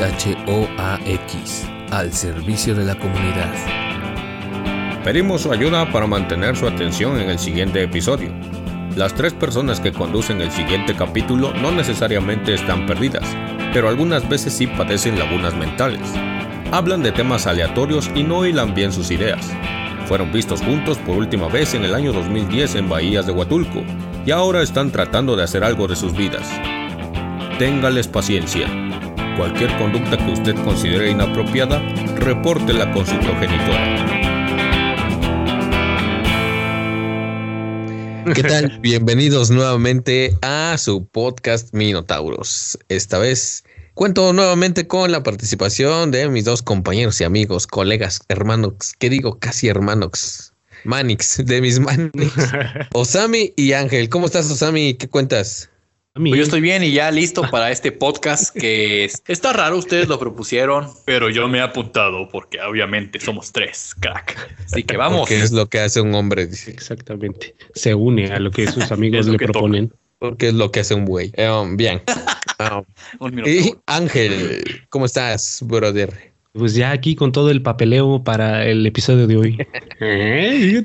XHOAX, al servicio de la comunidad. Pedimos su ayuda para mantener su atención en el siguiente episodio. Las tres personas que conducen el siguiente capítulo no necesariamente están perdidas, pero algunas veces sí padecen lagunas mentales. Hablan de temas aleatorios y no hilan bien sus ideas. Fueron vistos juntos por última vez en el año 2010 en Bahías de Huatulco y ahora están tratando de hacer algo de sus vidas. Téngales paciencia. Cualquier conducta que usted considere inapropiada, repórtela con su progenitora. ¿Qué tal? Bienvenidos nuevamente a su podcast Minotauros. Esta vez cuento nuevamente con la participación de mis dos compañeros y amigos, colegas, hermanos, que digo casi hermanos, Manix, de mis Manix, Osami y Ángel. ¿Cómo estás, Osami? ¿Qué cuentas? Pues yo estoy bien y ya listo para este podcast que está raro, ustedes lo propusieron, pero yo me he apuntado porque obviamente somos tres, crack. Así que vamos. ¿Qué es lo que hace un hombre? Exactamente. Se une a lo que sus amigos le proponen. Porque es lo que hace un güey. Um, bien. Um, y Ángel, ¿cómo estás, brother? Pues ya aquí con todo el papeleo para el episodio de hoy. ¿Eh?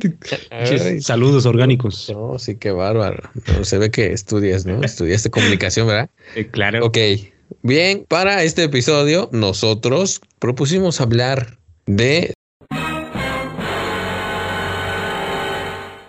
Saludos orgánicos. No, sí, qué bárbaro. se ve que estudias, ¿no? Estudiaste comunicación, ¿verdad? Eh, claro. Ok. Bien, para este episodio nosotros propusimos hablar de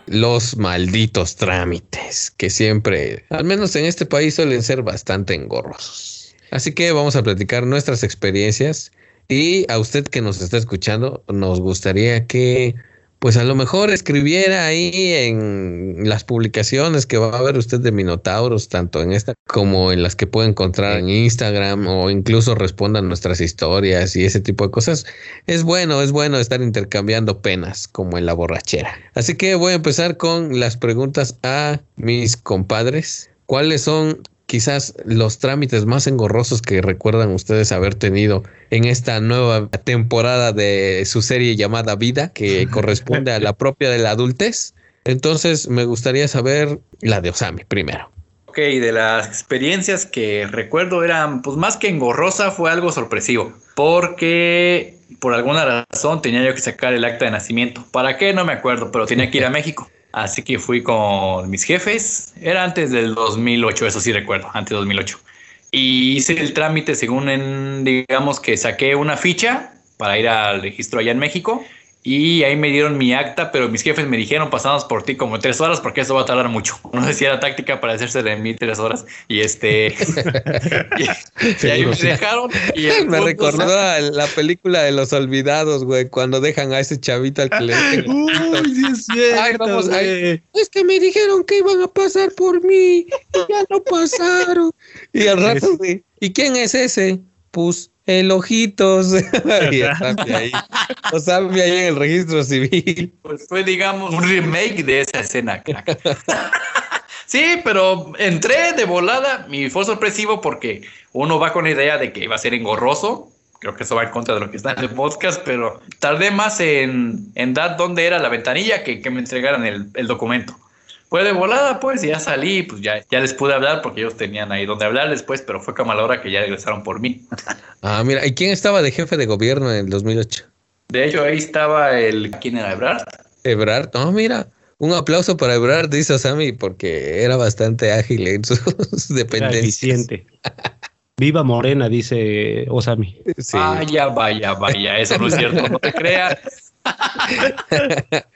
los malditos trámites que siempre, al menos en este país, suelen ser bastante engorrosos. Así que vamos a platicar nuestras experiencias y a usted que nos está escuchando, nos gustaría que, pues a lo mejor escribiera ahí en las publicaciones que va a ver usted de Minotauros, tanto en esta como en las que puede encontrar en Instagram o incluso respondan nuestras historias y ese tipo de cosas. Es bueno, es bueno estar intercambiando penas como en la borrachera. Así que voy a empezar con las preguntas a mis compadres. ¿Cuáles son quizás los trámites más engorrosos que recuerdan ustedes haber tenido en esta nueva temporada de su serie llamada Vida, que corresponde a la propia de la adultez. Entonces, me gustaría saber la de Osami primero. Ok, de las experiencias que recuerdo eran, pues más que engorrosa, fue algo sorpresivo, porque por alguna razón tenía yo que sacar el acta de nacimiento. ¿Para qué? No me acuerdo, pero tenía que ir a México. Así que fui con mis jefes. Era antes del 2008, eso sí recuerdo, antes del 2008. Y hice el trámite según, en, digamos que saqué una ficha para ir al registro allá en México y ahí me dieron mi acta, pero mis jefes me dijeron, pasamos por ti como tres horas porque eso va a tardar mucho. No sé si era táctica para hacerse de mí tres horas. Y este... y, ahí me dejaron. Y me recordó a la película de los olvidados, güey, cuando dejan a ese chavito al que le... Uy, sí es cierto, Ay, vamos, Es que me dijeron que iban a pasar por mí y ya no pasaron. Y al rato, güey, ¿y quién es ese? Pues el ojitos. y ahí. O sea, ahí en el registro civil. Pues fue, digamos, un remake de esa escena, sí, pero entré de volada y fue sorpresivo porque uno va con la idea de que iba a ser engorroso. Creo que eso va en contra de lo que está en el podcast, pero tardé más en, en dar dónde era la ventanilla que, que me entregaran el, el documento. Fue de volada, pues, y ya salí, pues ya, ya les pude hablar porque ellos tenían ahí donde hablar después, pero fue como a la hora que ya regresaron por mí. ah, mira, ¿y quién estaba de jefe de gobierno en el 2008? De hecho, ahí estaba el... ¿Quién era? ¿Ebrard? Ebrard, no, mira, un aplauso para Ebrard, dice Sammy, porque era bastante ágil en sus dependencias. eficiente. Viva Morena, dice Osami. Vaya, vaya, vaya, eso no es cierto, no te creas.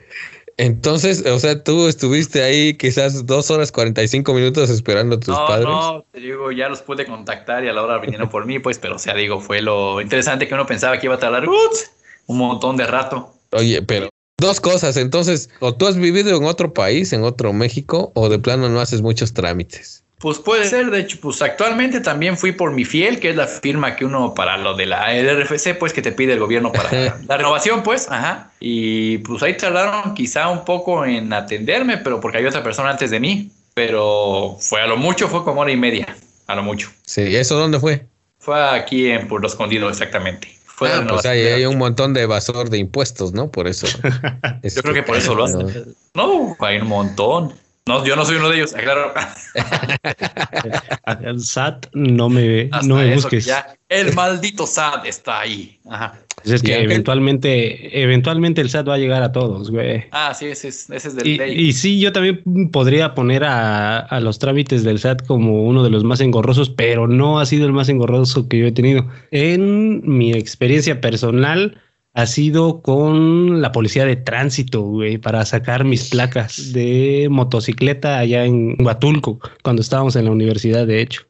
Entonces, o sea, tú estuviste ahí quizás dos horas 45 minutos esperando a tus padres. No, te digo, ya los pude contactar y a la hora vinieron por mí, pues, pero o sea, digo, fue lo interesante que uno pensaba que iba a tardar un montón de rato. Oye, pero dos cosas, entonces, o tú has vivido en otro país, en otro México, o de plano no haces muchos trámites. Pues puede ser, de hecho, pues actualmente también fui por mi fiel, que es la firma que uno para lo de la RFC, pues que te pide el gobierno para la renovación, pues, ajá. Y pues ahí tardaron quizá un poco en atenderme, pero porque hay otra persona antes de mí, pero fue a lo mucho, fue como hora y media, a lo mucho. Sí, ¿eso dónde fue? Fue aquí en Puerto Escondido, exactamente. Fue ah, pues hay, hay, un montón de evasor de impuestos, ¿no? Por eso. Yo creo que por eso lo hacen. No, hay un montón. No, yo no soy uno de ellos, claro. el SAT no me, no me busques. Ya, el maldito SAT está ahí. Ajá. Pues es que eventualmente, eventualmente el SAT va a llegar a todos, güey. Ah, sí, ese es, ese es del y, ley. Y sí, yo también podría poner a, a, los trámites del SAT como uno de los más engorrosos, pero no ha sido el más engorroso que yo he tenido. En mi experiencia personal, ha sido con la policía de tránsito, güey, para sacar mis placas de motocicleta allá en Huatulco, cuando estábamos en la universidad, de hecho.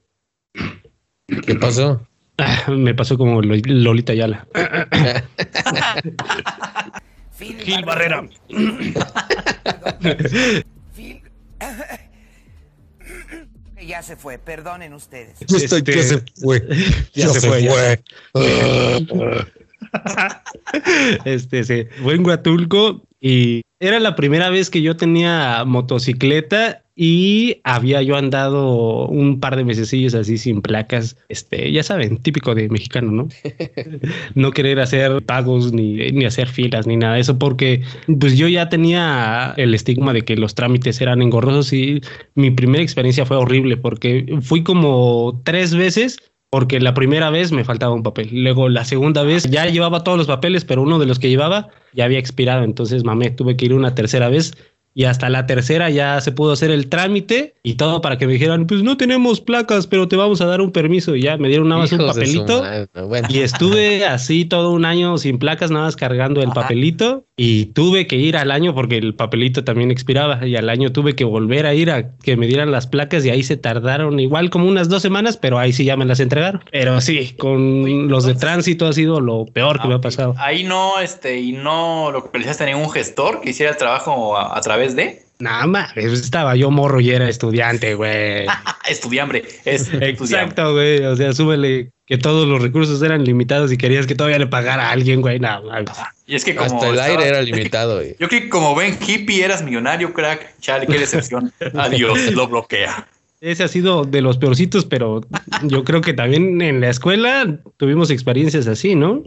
¿Qué pasó? me pasó como Lolita Yala. Gil Barrera. ya se fue, perdonen ustedes. Estoy que se fue. Ya, se, fue. este se fue en Huatulco y era la primera vez que yo tenía motocicleta y había yo andado un par de mesecillos así sin placas, este, ya saben, típico de mexicano, ¿no? no querer hacer pagos ni, ni hacer filas ni nada de eso, porque pues yo ya tenía el estigma de que los trámites eran engorrosos y mi primera experiencia fue horrible porque fui como tres veces porque la primera vez me faltaba un papel. Luego la segunda vez ya llevaba todos los papeles, pero uno de los que llevaba ya había expirado. Entonces, mamé, tuve que ir una tercera vez y hasta la tercera ya se pudo hacer el trámite y todo para que me dijeran, pues no tenemos placas, pero te vamos a dar un permiso. Y ya me dieron nada más un papelito y estuve así todo un año sin placas, nada más cargando el papelito y tuve que ir al año porque el papelito también expiraba y al año tuve que volver a ir a que me dieran las placas y ahí se tardaron igual como unas dos semanas, pero ahí sí ya me las entregaron. Pero sí, con los de tránsito ha sido lo peor que me ha pasado. Ahí no, este, y no lo que tener un gestor que hiciera el trabajo a través de? Nada más, estaba yo morro y era estudiante, güey. Estudiambre, es Exacto, güey. O sea, súbele que todos los recursos eran limitados y querías que todavía le pagara a alguien, güey. Nada, Y es que como hasta el aire era limitado, güey. Yo creo que como ven hippie eras millonario, crack. Chale, qué decepción. Adiós, lo bloquea. Ese ha sido de los peorcitos, pero yo creo que también en la escuela tuvimos experiencias así, ¿no?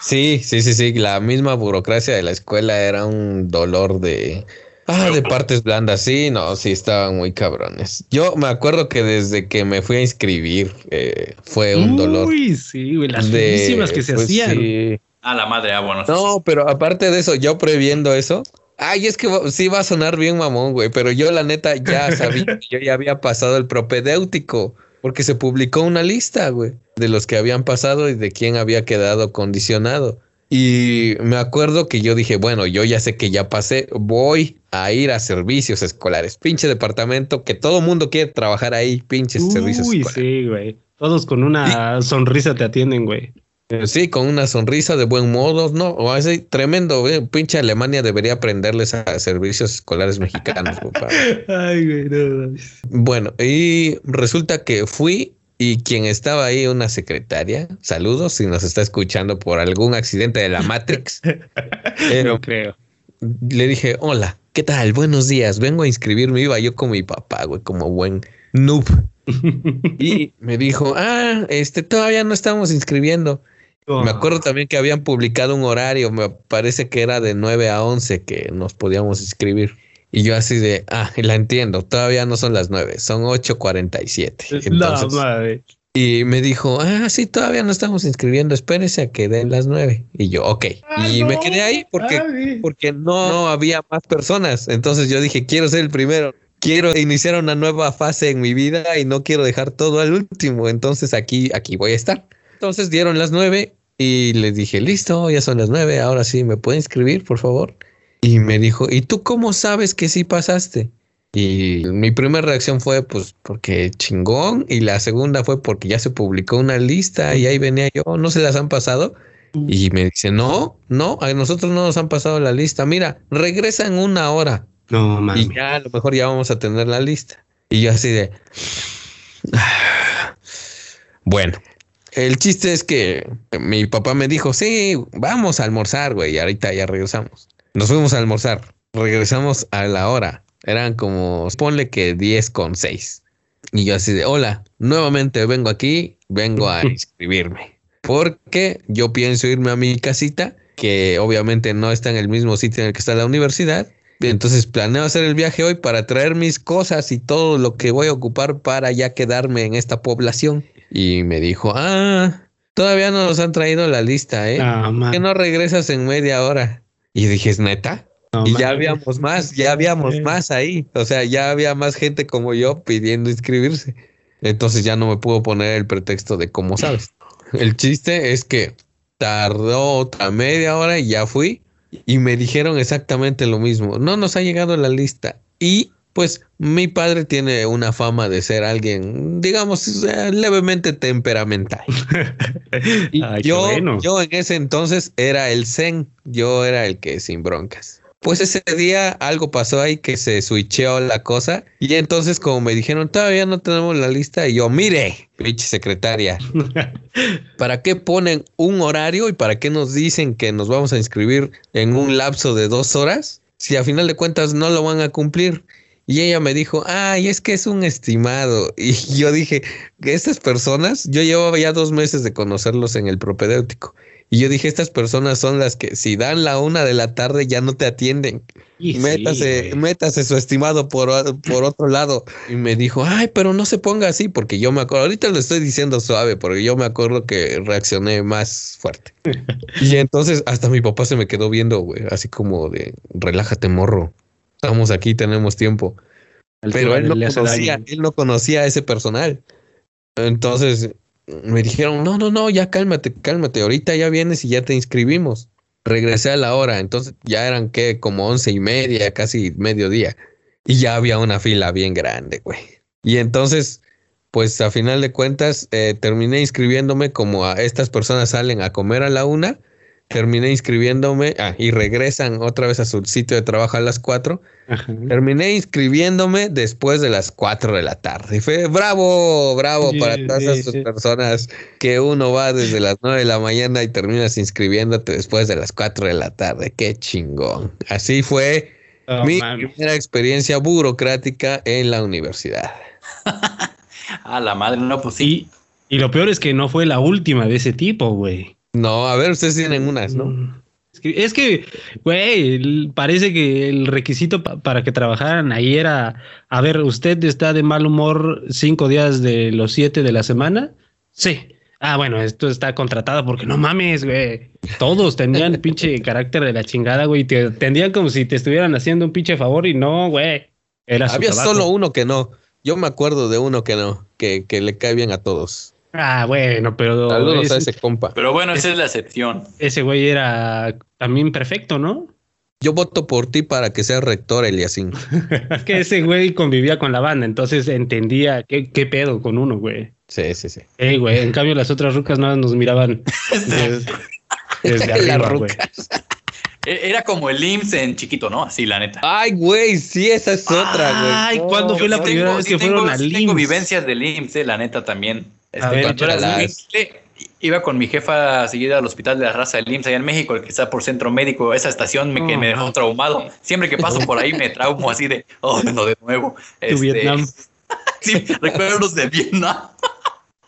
Sí, sí, sí, sí. La misma burocracia de la escuela era un dolor de. Ah, de partes blandas, sí, no, sí, estaban muy cabrones. Yo me acuerdo que desde que me fui a inscribir eh, fue un dolor. Uy, sí, güey, las de, que se pues hacían. Sí. A la madre, ah, bueno. No, pero aparte de eso, yo previendo eso, ay, es que sí va a sonar bien mamón, güey, pero yo la neta ya sabía, yo ya había pasado el propedéutico porque se publicó una lista, güey, de los que habían pasado y de quién había quedado condicionado. Y me acuerdo que yo dije, bueno, yo ya sé que ya pasé, voy a ir a servicios escolares. Pinche departamento que todo mundo quiere trabajar ahí, pinches servicios escolares. sí, güey. Todos con una sonrisa te atienden, güey. Sí, con una sonrisa de buen modo, ¿no? O así, tremendo, güey. Pinche Alemania debería aprenderles a servicios escolares mexicanos, Ay, güey, no. Bueno, y resulta que fui y quien estaba ahí, una secretaria, saludos si nos está escuchando por algún accidente de la Matrix. Pero creo. Le dije, hola, ¿qué tal? Buenos días, vengo a inscribirme. Iba yo con mi papá, güey, como buen noob. y me dijo, ah, este, todavía no estamos inscribiendo. Me acuerdo también que habían publicado un horario, me parece que era de 9 a 11 que nos podíamos inscribir. Y yo así de, ah, la entiendo, todavía no son las 9, son 8.47. Entonces, Y me dijo, ah, sí, todavía no estamos inscribiendo, espérese a que den las 9. Y yo, ok. Ah, y me quedé ahí porque, porque no, no había más personas. Entonces yo dije, quiero ser el primero quiero iniciar una nueva fase en mi vida y no quiero dejar todo al último. Entonces aquí, aquí voy a estar. Entonces dieron las nueve y les dije, listo, ya son las nueve, ahora sí, ¿me puede inscribir, por favor? Y me dijo, ¿y tú cómo sabes que sí pasaste? Y mi primera reacción fue, pues, porque chingón. Y la segunda fue porque ya se publicó una lista y ahí venía yo, ¿no se las han pasado? Y me dice, no, no, a nosotros no nos han pasado la lista. Mira, regresa en una hora. No, man. Y ya a lo mejor ya vamos a tener la lista. Y yo así de... Bueno, el chiste es que mi papá me dijo, sí, vamos a almorzar, güey, y ahorita ya regresamos. Nos fuimos a almorzar, regresamos a la hora. Eran como, ponle que 10 con 6. Y yo así de, hola, nuevamente vengo aquí, vengo a inscribirme. Porque yo pienso irme a mi casita, que obviamente no está en el mismo sitio en el que está la universidad. Entonces planeo hacer el viaje hoy para traer mis cosas y todo lo que voy a ocupar para ya quedarme en esta población. Y me dijo, ah, todavía no nos han traído la lista, ¿eh? Ah, ¿Por qué no regresas en media hora? Y dije, ¿es neta? no, y man. ya habíamos más, ya habíamos Sí. más ahí. O sea, ya había más gente como yo pidiendo inscribirse. Entonces ya no me puedo poner el pretexto de cómo sabes. El chiste es que tardó otra media hora y ya fui. Y me dijeron exactamente lo mismo. No nos ha llegado la lista. Y pues mi padre tiene una fama de ser alguien, digamos, eh, levemente temperamental. Y Ay, yo, bueno. yo en ese entonces era el zen, yo era el que sin broncas. Pues ese día algo pasó ahí que se switcheó la cosa y entonces como me dijeron todavía no tenemos la lista y yo mire, pinche secretaria, ¿para qué ponen un horario y para qué nos dicen que nos vamos a inscribir en un lapso de dos horas si a final de cuentas no lo van a cumplir? Y ella me dijo, ay, es que es un estimado. Y yo dije, estas personas, yo llevaba ya dos meses de conocerlos en el propedéutico. Y yo dije, estas personas son las que si dan la una de la tarde ya no te atienden. Y métase, métase su estimado por, por otro lado. Y me dijo, ay, pero no se ponga así, porque yo me acuerdo, ahorita lo estoy diciendo suave, porque yo me acuerdo que reaccioné más fuerte. y entonces hasta mi papá se me quedó viendo, güey, así como de, relájate, morro. Estamos aquí, tenemos tiempo. Pero él no conocía, él no conocía a ese personal. Entonces me dijeron, no, no, no, ya cálmate, cálmate, ahorita ya vienes y ya te inscribimos. Regresé a la hora, entonces ya eran que como once y media, casi mediodía. Y ya había una fila bien grande, güey. Y entonces, pues a final de cuentas, eh, terminé inscribiéndome como a estas personas salen a comer a la una. Terminé inscribiéndome ah, y regresan otra vez a su sitio de trabajo a las cuatro. Ajá. Terminé inscribiéndome después de las 4 de la tarde. Y fue bravo, bravo Sí, para todas sí, esas sí. personas que uno va desde las 9 de la mañana y terminas inscribiéndote después de las 4 de la tarde. Qué chingón. Así fue mi primera experiencia burocrática en la universidad. A la madre, no, pues sí. Y, y lo peor es que no fue la última de ese tipo, güey. No, a ver, ustedes tienen unas, ¿no? Mm. Es que, güey, parece que el requisito pa- para que trabajaran ahí era, a ver, ¿usted está de mal humor cinco días de los siete de la semana? Sí. Ah, bueno, esto está contratado porque no mames, güey. Todos tenían pinche carácter de la chingada, güey. Te tendían como si te estuvieran haciendo un pinche favor y no, güey. Era Había solo uno que no. Yo me acuerdo de uno que no, que, que le cae bien a todos. Ah, bueno, pero Saludos a ese, ese compa. Pero bueno, esa es la excepción. ese güey era también perfecto, ¿no? Yo voto por ti para que seas rector, Eliasín. Es que ese güey convivía con la banda, entonces entendía qué, qué pedo con uno, güey. Sí, sí, sí. Ey, güey, en cambio las otras rucas nada nos miraban des- desde Las arriba, güey. E- Era como el IMSS en chiquito, ¿no? Así, la neta. Ay, güey, sí, esa es otra, güey. Ay, ¿cuándo fue la primera tengo- vez sí que tengo- fueron al sí Tengo IMSS? vivencias del IMSS, eh, la neta también. Este, ver, cuando era échalas. simple, iba con mi jefa seguida al hospital de la raza del IMSS allá en México, el que está por centro médico. Esa estación me, que me dejó traumado. Siempre que paso por ahí me traumo así de, oh, no, de nuevo. Tu Este, Vietnam. Sí, recuerdos de Vietnam.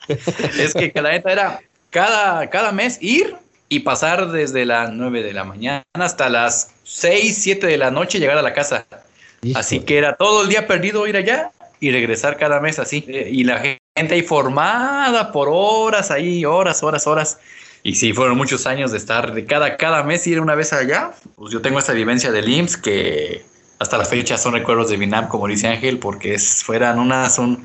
es que la neta era cada, cada mes ir y pasar desde las 9 de la mañana hasta las 6, 7 de la noche llegar a la casa. Así que era todo el día perdido ir allá y regresar cada mes así. Eh, Y la gente ahí formada por horas ahí, horas, horas, horas. Y sí, fueron muchos años de estar de cada, cada mes ir una vez allá. Pues yo tengo esta vivencia del IMSS que hasta la fecha son recuerdos de Vietnam, como dice Ángel, porque es, fueran unas, un,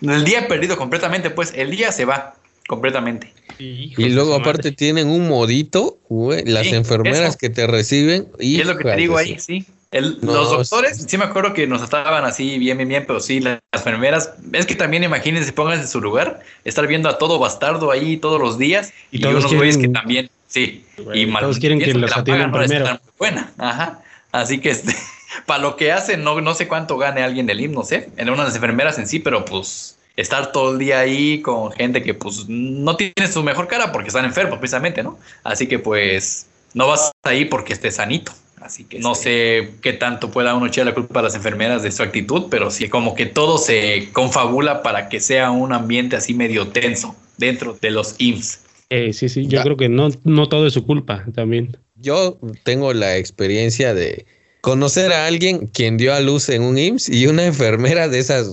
el día perdido completamente, pues el día se va completamente. Y luego aparte tienen un modito, güey, las Sí, enfermeras eso. que te reciben. Y es lo que te digo ahí, sí. El- No, los doctores, sí. sí. me acuerdo que nos estaban así bien, bien, bien, pero sí, las enfermeras, es que también imagínense, pónganse en su lugar, estar viendo a todo bastardo ahí todos los días Y y, todos unos güeyes que también, sí, y mal- todos quieren que los la atiendan no primero. estar muy buena, ajá, así que este, para lo que hacen, no, no sé cuánto gane alguien del IMSS, no sé, en una de las enfermeras en sí, pero pues estar todo el día ahí con gente que pues no tiene su mejor cara porque están enfermos precisamente, ¿no? Así que pues no vas ahí porque estés sanito. Así que no sé qué tanto pueda uno echar la culpa a las enfermeras de su actitud, pero sí como que todo se confabula para que sea un ambiente así medio tenso dentro de los IMSS. Eh, sí, sí, yo Ya. creo que no, no todo es su culpa también. Yo tengo la experiencia de conocer a alguien quien dio a luz en un IMSS y una enfermera de esas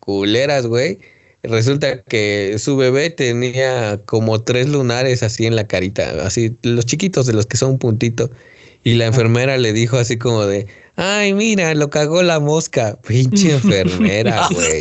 culeras, güey. Resulta que su bebé tenía como tres lunares así en la carita, así los chiquitos de los que son un puntito. Y la enfermera le dijo así como de, ay, mira, lo cagó la mosca. Pinche enfermera, güey.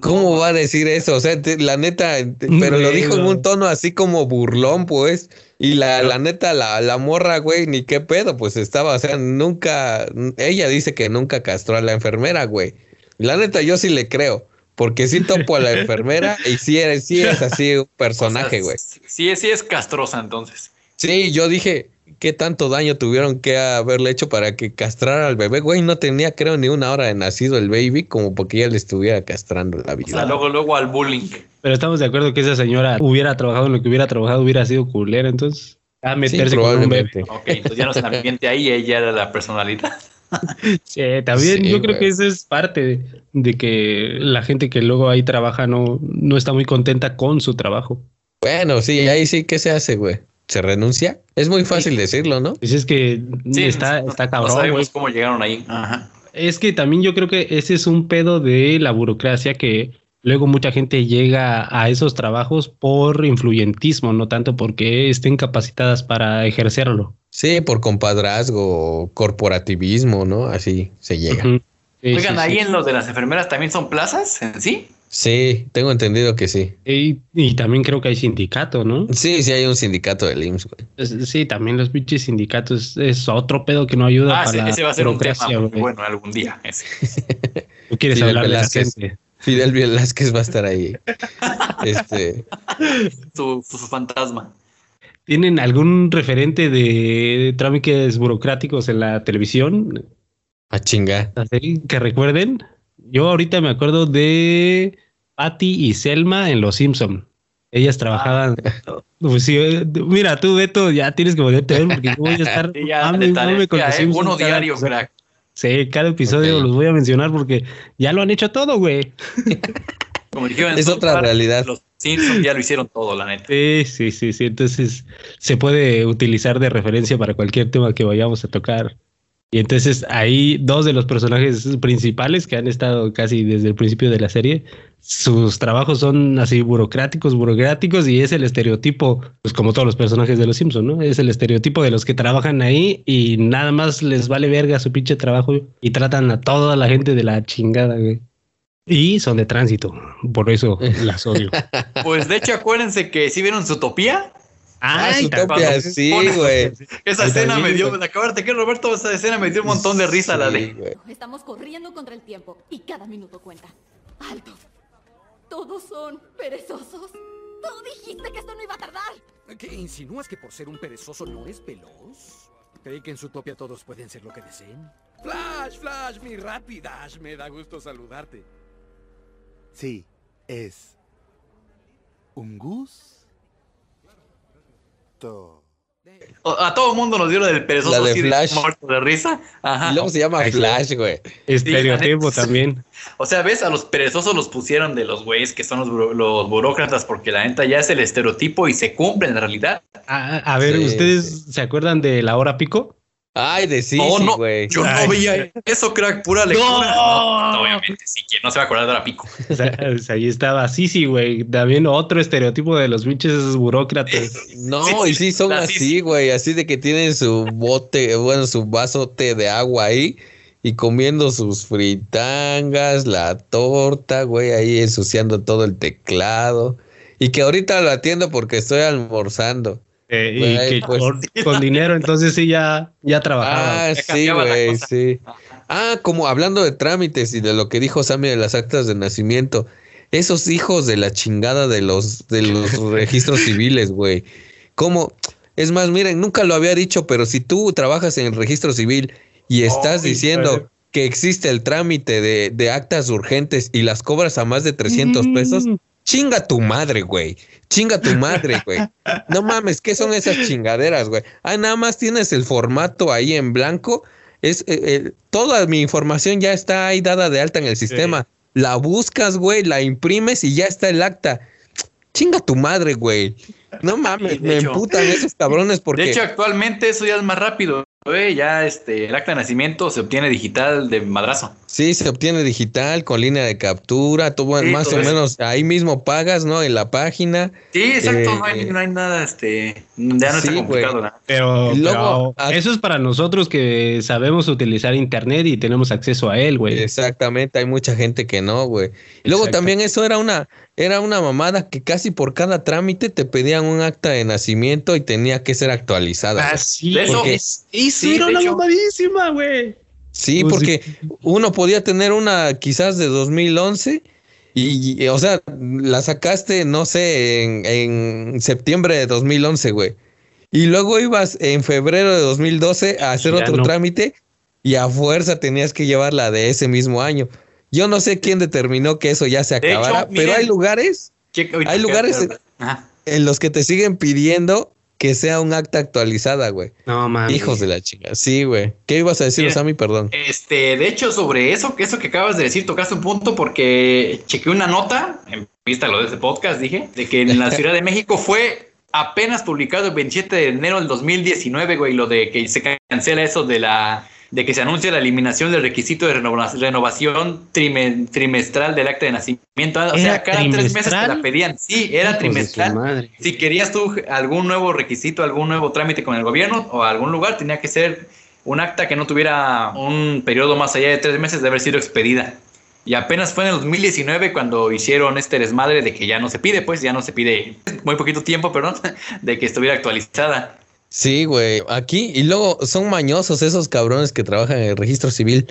¿Cómo va a decir eso? O sea, te- la neta, te- pero lo dijo en un tono así como burlón, pues. Y la, la neta, la, la morra, güey, ni qué pedo, pues estaba, o sea, nunca, ella dice que nunca castró a la enfermera, güey. La neta, yo sí le creo, porque sí topo a la enfermera y sí sí es así un personaje, güey. Sí, sí es castrosa entonces. Sí, yo dije, ¿qué tanto daño tuvieron que haberle hecho para que castrara al bebé? Güey, no tenía, creo, ni una hora de nacido el baby, como porque ella le estuviera castrando la O sea, vida. luego, luego al bullying. Pero estamos de acuerdo que esa señora hubiera trabajado en lo que hubiera trabajado, hubiera sido culera, entonces. A meterse con un bebé. Ok, entonces ya no es el ambiente ahí, ella era la personalidad. Sí, también Sí, yo creo güey. que eso es parte de, de que la gente que luego ahí trabaja no, no está muy contenta con su trabajo. Bueno, sí, ahí sí, ¿qué se hace, güey? ¿Se renuncia? Es muy fácil decirlo, ¿no? Pues es que Sí, está, no- está no cabrón, güey. sabemos cómo llegaron ahí. Ajá. Es que también yo creo que ese es un pedo de la burocracia que luego mucha gente llega a esos trabajos por influyentismo, no tanto porque estén capacitadas para ejercerlo. Sí, por compadrazgo, corporativismo, ¿no? Así se llega. Sí, Oigan, sí, ahí sí. en los de las enfermeras también son plazas en sí. Sí, tengo entendido que sí. Y, y también creo que hay sindicato, ¿no? Sí, sí hay un sindicato del IMSS, güey. Sí, también los pinches sindicatos es otro pedo que no ayuda Ah, para ese, la ese va a ser un tema muy bueno algún día. ese. Tú quieres Fidel hablar de la gente. Fidel Velázquez va a estar ahí. Este, Su, su fantasma. ¿Tienen algún referente de trámites burocráticos en la televisión? a chinga. Así que recuerden. Yo ahorita me acuerdo de Patty y Selma en Los Simpson. Ellas trabajaban. Pues sí, eh, mira, tú, Beto, ya tienes que volverte a ver porque yo voy a estar. Sí, ya, mame, Los eh, uno diario, episodio. crack. Sí, cada episodio los voy a mencionar porque ya lo han hecho todo, güey. Como dijeron Es otra realidad. Los Simpsons ya lo hicieron todo, la neta. Sí, sí, sí, sí. Entonces se puede utilizar de referencia para cualquier tema que vayamos a tocar. Y entonces ahí dos de los personajes principales que han estado casi desde el principio de la serie, sus trabajos son así burocráticos, burocráticos y es el estereotipo, pues como todos los personajes de los Simpson, ¿no? Es el estereotipo de los que trabajan ahí y nada más les vale verga su pinche trabajo y tratan a toda la gente de la chingada, güey. Y son de tránsito, por eso las odio. Pues de hecho, acuérdense que si vieron Zootopia, Ah, Ay, Zootopia, cuando- sí, güey. esa escena me dio, acabarte que Roberto, esa escena me dio un montón de risa, la Sí, güey. Estamos corriendo contra el tiempo y cada minuto cuenta. ¡Alto! Todos son perezosos. Tú dijiste que esto no iba a tardar. ¿Qué insinúas que por ser un perezoso no es veloz? Creí que en su topia todos pueden ser lo que deseen. Flash, Flash, mi Rapidash, me da gusto saludarte. Sí, es un gusto. A todo el mundo nos dio la del perezoso La de así Flash. muerto de risa. Ajá. Y luego se llama Flash, güey. Estereotipo Sí, también. O sea, ves, a los perezosos los pusieron de los güeyes que son los, buro- los burócratas, porque la neta ya es el estereotipo y se cumple en realidad. A, a ver, Sí, ¿ustedes se acuerdan de la hora pico? Ay, de sí, no, sí, no, güey. yo Ay. no veía eso, crack, pura lectura. No, no, obviamente, sí, ¿quién no se va a acordar de la pico? O sea, o sea, ahí estaba Sisi, güey. También otro estereotipo de los pinches esos burócratas. No, Sí, y sí son la así, sí. güey, así de que tienen su bote, bueno, su vasote de agua ahí y comiendo sus fritangas, la torta, güey, ahí ensuciando todo el teclado. Y que ahorita lo atiendo porque estoy almorzando. Eh, y que pues- con, con dinero, entonces sí ya, ya trabajaba. Ah, ya sí, güey, sí. Ah, como hablando de trámites y de lo que dijo Sammy de las actas de nacimiento. Esos hijos de la chingada de los, de los registros civiles, güey. ¿Cómo? Es más, miren, nunca lo había dicho, pero si tú trabajas en el registro civil y estás Ay, diciendo que existe el trámite de, de actas urgentes y las cobras a más de 300 pesos, chinga tu madre, güey. Chinga tu madre, güey. No mames, ¿qué son esas chingaderas, güey? Ah, nada más tienes el formato ahí en blanco. Es, eh, eh, toda mi información ya está ahí dada de alta en el sistema. La buscas, güey, la imprimes y ya está el acta. Chinga tu madre, güey. No mames, me hecho. emputan esos cabrones porque. De hecho, actualmente eso ya es más rápido. 2019 ya este, el acta de nacimiento se obtiene digital de madrazo. Sí, se obtiene digital con línea de captura, todo Sí, más o eso. menos ahí mismo pagas, ¿no? En la página. Sí, exacto, Eh, no, hay, no hay nada, este, ya no sí, está complicado. nada. Pero, luego, pero a- eso es para nosotros que sabemos utilizar internet y tenemos acceso a él, güey. Exactamente, hay mucha gente que no, güey. Y Luego Exacto. también eso era una, era una mamada que casi por cada trámite te pedían un acta de nacimiento y tenía que ser actualizada. Ah, güey. sí, De eso- es- eso sí, era una hecho. mamadísima, güey. Sí, Pues porque uno podía tener una quizás de 2011 y, y, o sea, la sacaste, no sé, en, en septiembre de 2011, güey. Y luego ibas en febrero de 2012 a hacer Ya otro no. trámite y a fuerza tenías que llevar la de ese mismo año. Yo no sé quién determinó que eso ya se De hecho, acabara, pero hay lugares Checa Hay lugares- Ajá. en los que te siguen pidiendo que sea un acta actualizada, güey. No mames. Hijos de la chica. Sí, güey. ¿Qué ibas a decir, Mira. Sammy? Perdón. Este, de hecho, sobre eso, que eso que acabas de decir, tocaste un punto porque chequé una nota, en vista de lo de ese podcast, dije, de que en la Ciudad de México fue apenas publicado el 27 de enero del 2019, güey, lo de que se cancela eso de la de que se anuncia la eliminación del requisito de renova- renovación trime- trimestral del acta de nacimiento. O sea, ¿Era cada tres meses te la pedían. Sí, era Hijos trimestral. Si querías tú algún nuevo requisito, algún nuevo trámite con el gobierno o algún lugar, tenía que ser un acta que no tuviera un periodo más allá de tres meses de haber sido expedida. Y apenas fue en el 2019 cuando hicieron este desmadre de que ya no se pide, pues ya no se pide muy poquito tiempo, perdón, de que estuviera actualizada. Sí, güey. Aquí, y luego son mañosos esos cabrones que trabajan en el registro civil.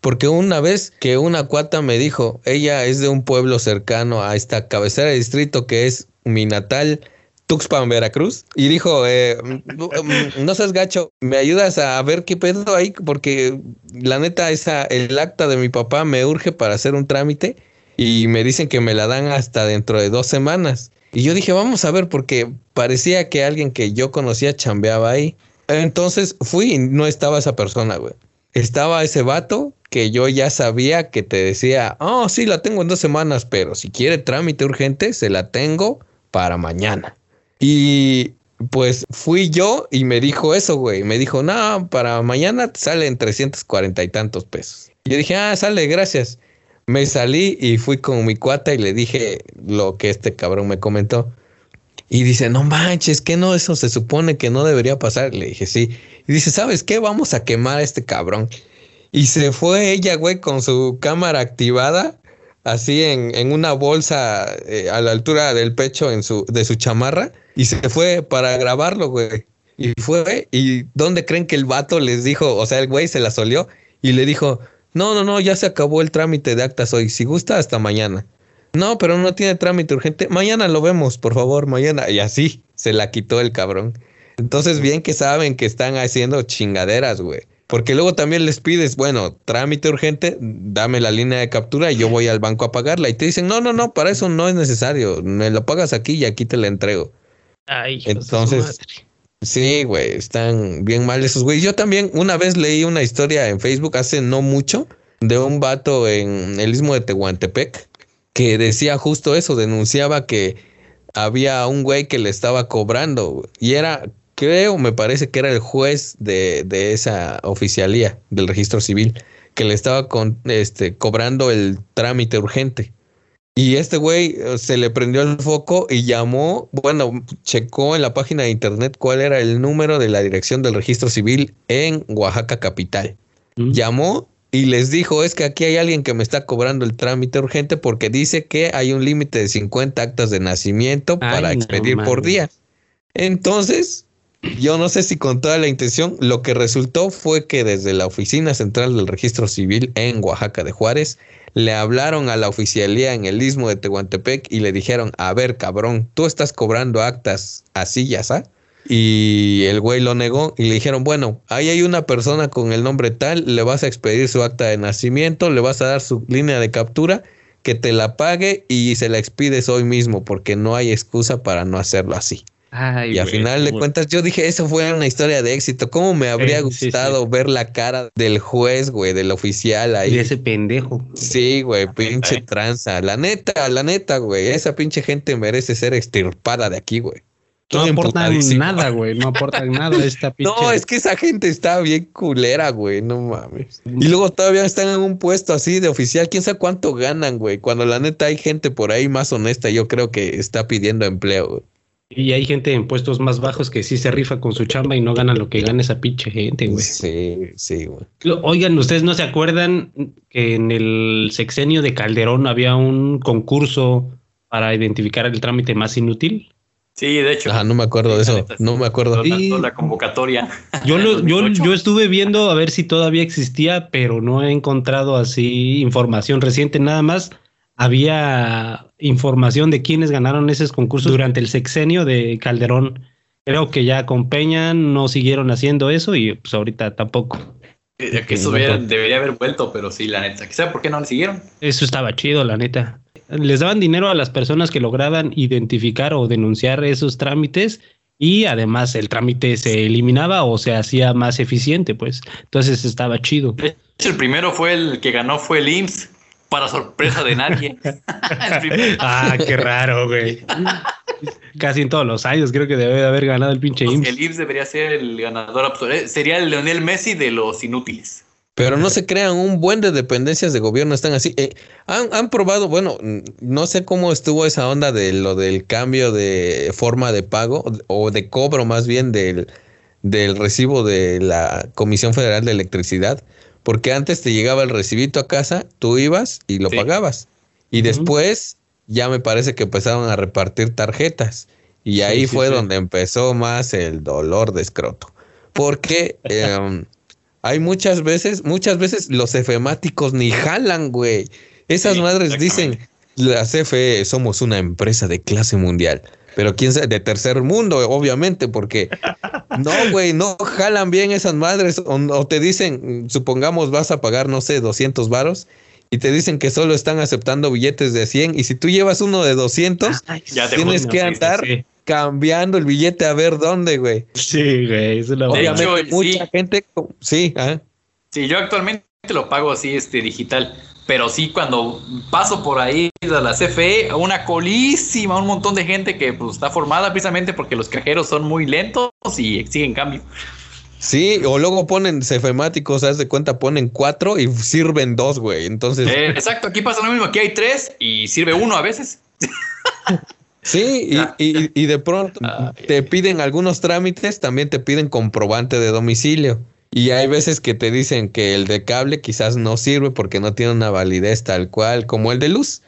Porque una vez que una cuata me dijo, ella es de un pueblo cercano a esta cabecera de distrito que es mi natal, Tuxpan, Veracruz. Y dijo, eh, mm, no seas gacho, me ayudas a ver qué pedo ahí, porque la neta, esa, el acta de mi papá me urge para hacer un trámite y me dicen que me la dan hasta dentro de dos semanas. Y yo dije, vamos a ver, porque parecía que alguien que yo conocía chambeaba ahí. Entonces fui y no estaba esa persona, güey. Estaba ese vato que yo ya sabía que te decía, oh, sí, la tengo en dos semanas, pero si quiere trámite urgente, se la tengo para mañana. Y pues fui yo y me dijo eso, güey. Me dijo, no, para mañana te salen 340 y tantos pesos. Yo dije, ah, sale, gracias. Me salí y fui con mi cuata y le dije lo que este cabrón me comentó. Y dice, no manches, que no, eso se supone que no debería pasar. Le dije, sí. Y dice, ¿sabes qué? Vamos a quemar a este cabrón. Y se fue ella, güey, con su cámara activada, así en, en una bolsa eh, a la altura del pecho en su, de su chamarra. Y se fue para grabarlo, güey. Y fue, ¿y dónde creen que el vato les dijo? O sea, el güey se la solió y le dijo, no, no, no, ya se acabó el trámite de actas hoy. Si gusta, hasta mañana. No, pero no tiene trámite urgente. Mañana lo vemos, por favor, mañana. Y así se la quitó el cabrón. Entonces, bien que saben que están haciendo chingaderas, güey. Porque luego también les pides, bueno, trámite urgente, dame la línea de captura y yo voy al banco a pagarla. Y te dicen, no, no, no, para eso no es necesario. Me lo pagas aquí y aquí te la entrego. Ay, Entonces, madre. Sí, güey, están bien mal esos güey. Yo también una vez leí una historia en Facebook hace no mucho de un vato en el istmo de Tehuantepec que decía justo eso, denunciaba que había un güey que le estaba cobrando y era, creo, me parece que era el juez de, de esa oficialía del registro civil que le estaba con, este, cobrando el trámite urgente. Y este güey eh, se le prendió el foco y llamó, bueno, checó en la página de internet cuál era el número de la dirección del registro civil en Oaxaca capital. ¿Mm? Llamó y les dijo, es que aquí hay alguien que me está cobrando el trámite urgente porque dice que hay un límite de 50 actas de nacimiento Ay, para no expedir por día. Entonces, yo no sé si con toda la intención, lo que resultó fue que desde la oficina central del registro civil en Oaxaca de Juárez, le hablaron a la oficialía en el istmo de Tehuantepec y le dijeron, a ver, cabrón, tú estás cobrando actas así, ya sabes. Y el güey lo negó y le dijeron, bueno, ahí hay una persona con el nombre tal, le vas a expedir su acta de nacimiento, le vas a dar su línea de captura, que te la pague y se la expides hoy mismo, porque no hay excusa para no hacerlo así. Ay, Y a güey, final de cuentas, yo dije, eso fue una historia de éxito. ¿Cómo me habría Sí, sí, gustado ver la cara del juez, güey, del oficial ahí? Y ese pendejo. Sí, güey, pinche ¿eh? tranza. La neta, la neta, güey. Esa pinche gente merece ser extirpada de aquí, güey. No aportan nada, güey. No aportan nada a esta pinche. No, es que esa gente está bien culera, güey, no mames. Y luego todavía están en un puesto así de oficial, quién sabe cuánto ganan, güey. Cuando la neta hay gente por ahí más honesta, yo creo que está pidiendo empleo, güey. Y hay gente en puestos más bajos que sí se rifa con su chamba y no gana lo que gana esa pinche gente, güey. Sí, sí, güey. Oigan, ¿ustedes no se acuerdan que en el sexenio de Calderón había un concurso para identificar el trámite más inútil? Sí, de hecho. Ajá, no me acuerdo de eso, no me acuerdo. La convocatoria. Yo, lo- yo, 2008. yo estuve viendo a ver si todavía existía, pero no he encontrado así información reciente. Nada más había información de quienes ganaron esos concursos durante el sexenio de Calderón. Creo que ya con Peña no siguieron haciendo eso y pues ahorita tampoco. Que eso hubiera- debería haber vuelto, pero sí, la neta. ¿Sabe por qué no le siguieron? Eso estaba chido, la neta. Les daban dinero a las personas que lograban identificar o denunciar esos trámites y además el trámite se eliminaba o se hacía más eficiente, pues. Entonces estaba chido. El primero fue el que ganó fue el IMSS, para sorpresa de nadie. Ah, qué raro, güey. Casi en todos los años creo que debe de haber ganado el pinche Pues IMSS. el IMSS debería ser el ganador absoluto. Sería el Leonel Messi de los inútiles. Pero no se crean un buen de dependencias de gobierno, están así. Eh, han, han probado, bueno, no sé cómo estuvo esa onda de lo del cambio de forma de pago o de cobro más bien del, del recibo de la Comisión Federal de Electricidad, porque antes te llegaba el recibito a casa, tú ibas y lo Sí. pagabas. Y después ya me parece que empezaron a repartir tarjetas. Y ahí sí, fue sí. donde empezó más el dolor de escroto. Porque em, hay muchas veces, muchas veces los efemáticos ni jalan, güey. Esas Sí, madres dicen, la CFE somos una empresa de clase mundial. Pero quién sabe, de tercer mundo, obviamente, porque no, güey, no jalan bien esas madres. O, o te dicen, supongamos vas a pagar, no sé, 200 varos. Y te dicen que solo están aceptando billetes de 100. Y si tú llevas uno de 200, Ya te tienes jodieron, que andar sí. cambiando el billete a ver dónde, güey. Sí, güey. Es una Obviamente, hecho, mucha sí. gente, sí, ah, Sí, yo actualmente lo pago así, este, digital. Pero sí, cuando paso por ahí a la CFE, una colísima, un montón de gente que pues, está formada precisamente porque los cajeros son muy lentos y exigen cambio. sí, o luego ponen cefemáticos, haz de cuenta, ponen cuatro y sirven dos, güey. Entonces, Eh, exacto, aquí pasa lo mismo, aquí hay tres y sirve uno a veces. sí, y, Ah. y- y de pronto Ah, te piden algunos trámites, también te piden comprobante de domicilio. Y hay veces que te dicen que el de cable quizás no sirve porque no tiene una validez tal cual como el de luz.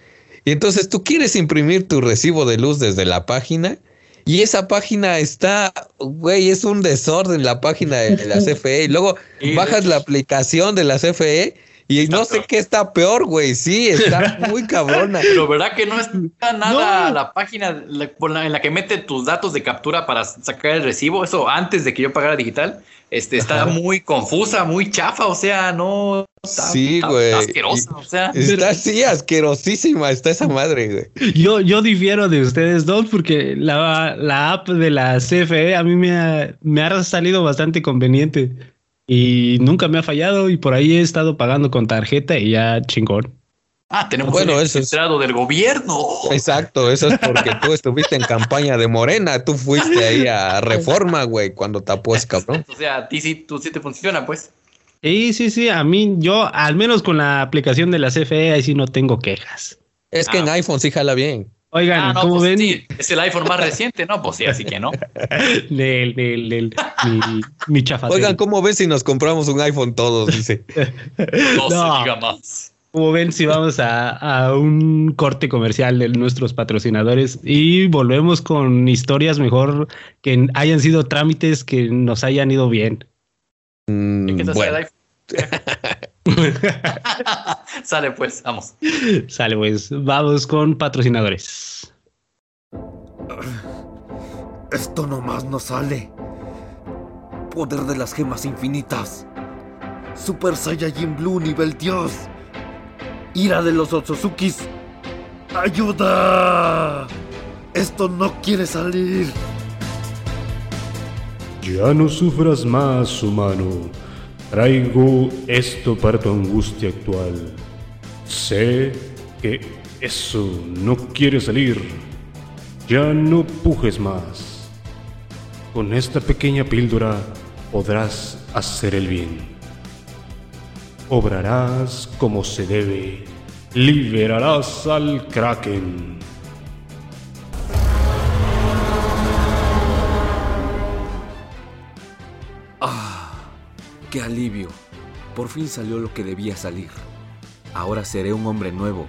Y entonces tú quieres imprimir tu recibo de luz desde la página y esa página está, güey, es un desorden la página de la CFE. Y luego bajas la aplicación de la CFE y no sé qué está peor, güey. Sí, está muy cabrona. Pero verdad que no está nada No. la página en la que mete tus datos de captura para sacar el recibo, eso antes de que yo pagara digital, este, está Ajá. muy confusa, muy chafa, o sea, no está, Sí, está- güey. está asquerosa, o sea. Está así asquerosísima, está esa madre, güey. Yo, yo difiero de ustedes dos porque la, la app de la CFE a mí me ha, me ha salido bastante conveniente y nunca me ha fallado y por ahí he estado pagando con tarjeta y ya chingón. Ah, tenemos Bueno, un infiltrado del gobierno. Exacto, eso es porque tú estuviste en campaña de Morena, tú fuiste ahí a Reforma, güey, cuando tapó ese cabrón. O sea, a ti sí, tú sí te funciona, pues. Sí, sí, sí, a mí yo al menos con la aplicación de la CFE ahí sí no tengo quejas. Es que en iPhone sí jala bien. Oigan, Ah, no, ¿cómo pues ven? sí, es el iPhone más reciente, ¿no? Pues sí, así que no. Del, del, del, mi, mi chafacel. Oigan, ¿cómo ven si nos compramos un iPhone todos? Dice. No, No. se diga más. Como ven, si vamos a, a un corte comercial de nuestros patrocinadores y volvemos con historias mejor que hayan sido trámites que nos hayan ido bien. Mm, ¿Y qué bueno, el iPhone? Sale pues, vamos. Sale, pues, vamos con patrocinadores. Esto nomás no sale. Poder de las gemas infinitas. Super Saiyajin Blue nivel Dios. Ira de los Otsuzukis. ¡Ayuda! Esto no quiere salir. Ya no sufras más, humano. Traigo esto para tu angustia actual. Sé que eso no quiere salir. Ya no pujes más. Con esta pequeña píldora podrás hacer el bien. Obrarás como se debe. Liberarás al kraken. ¡Ah! ¡Qué alivio! Por fin salió lo que debía salir. Ahora seré un hombre nuevo,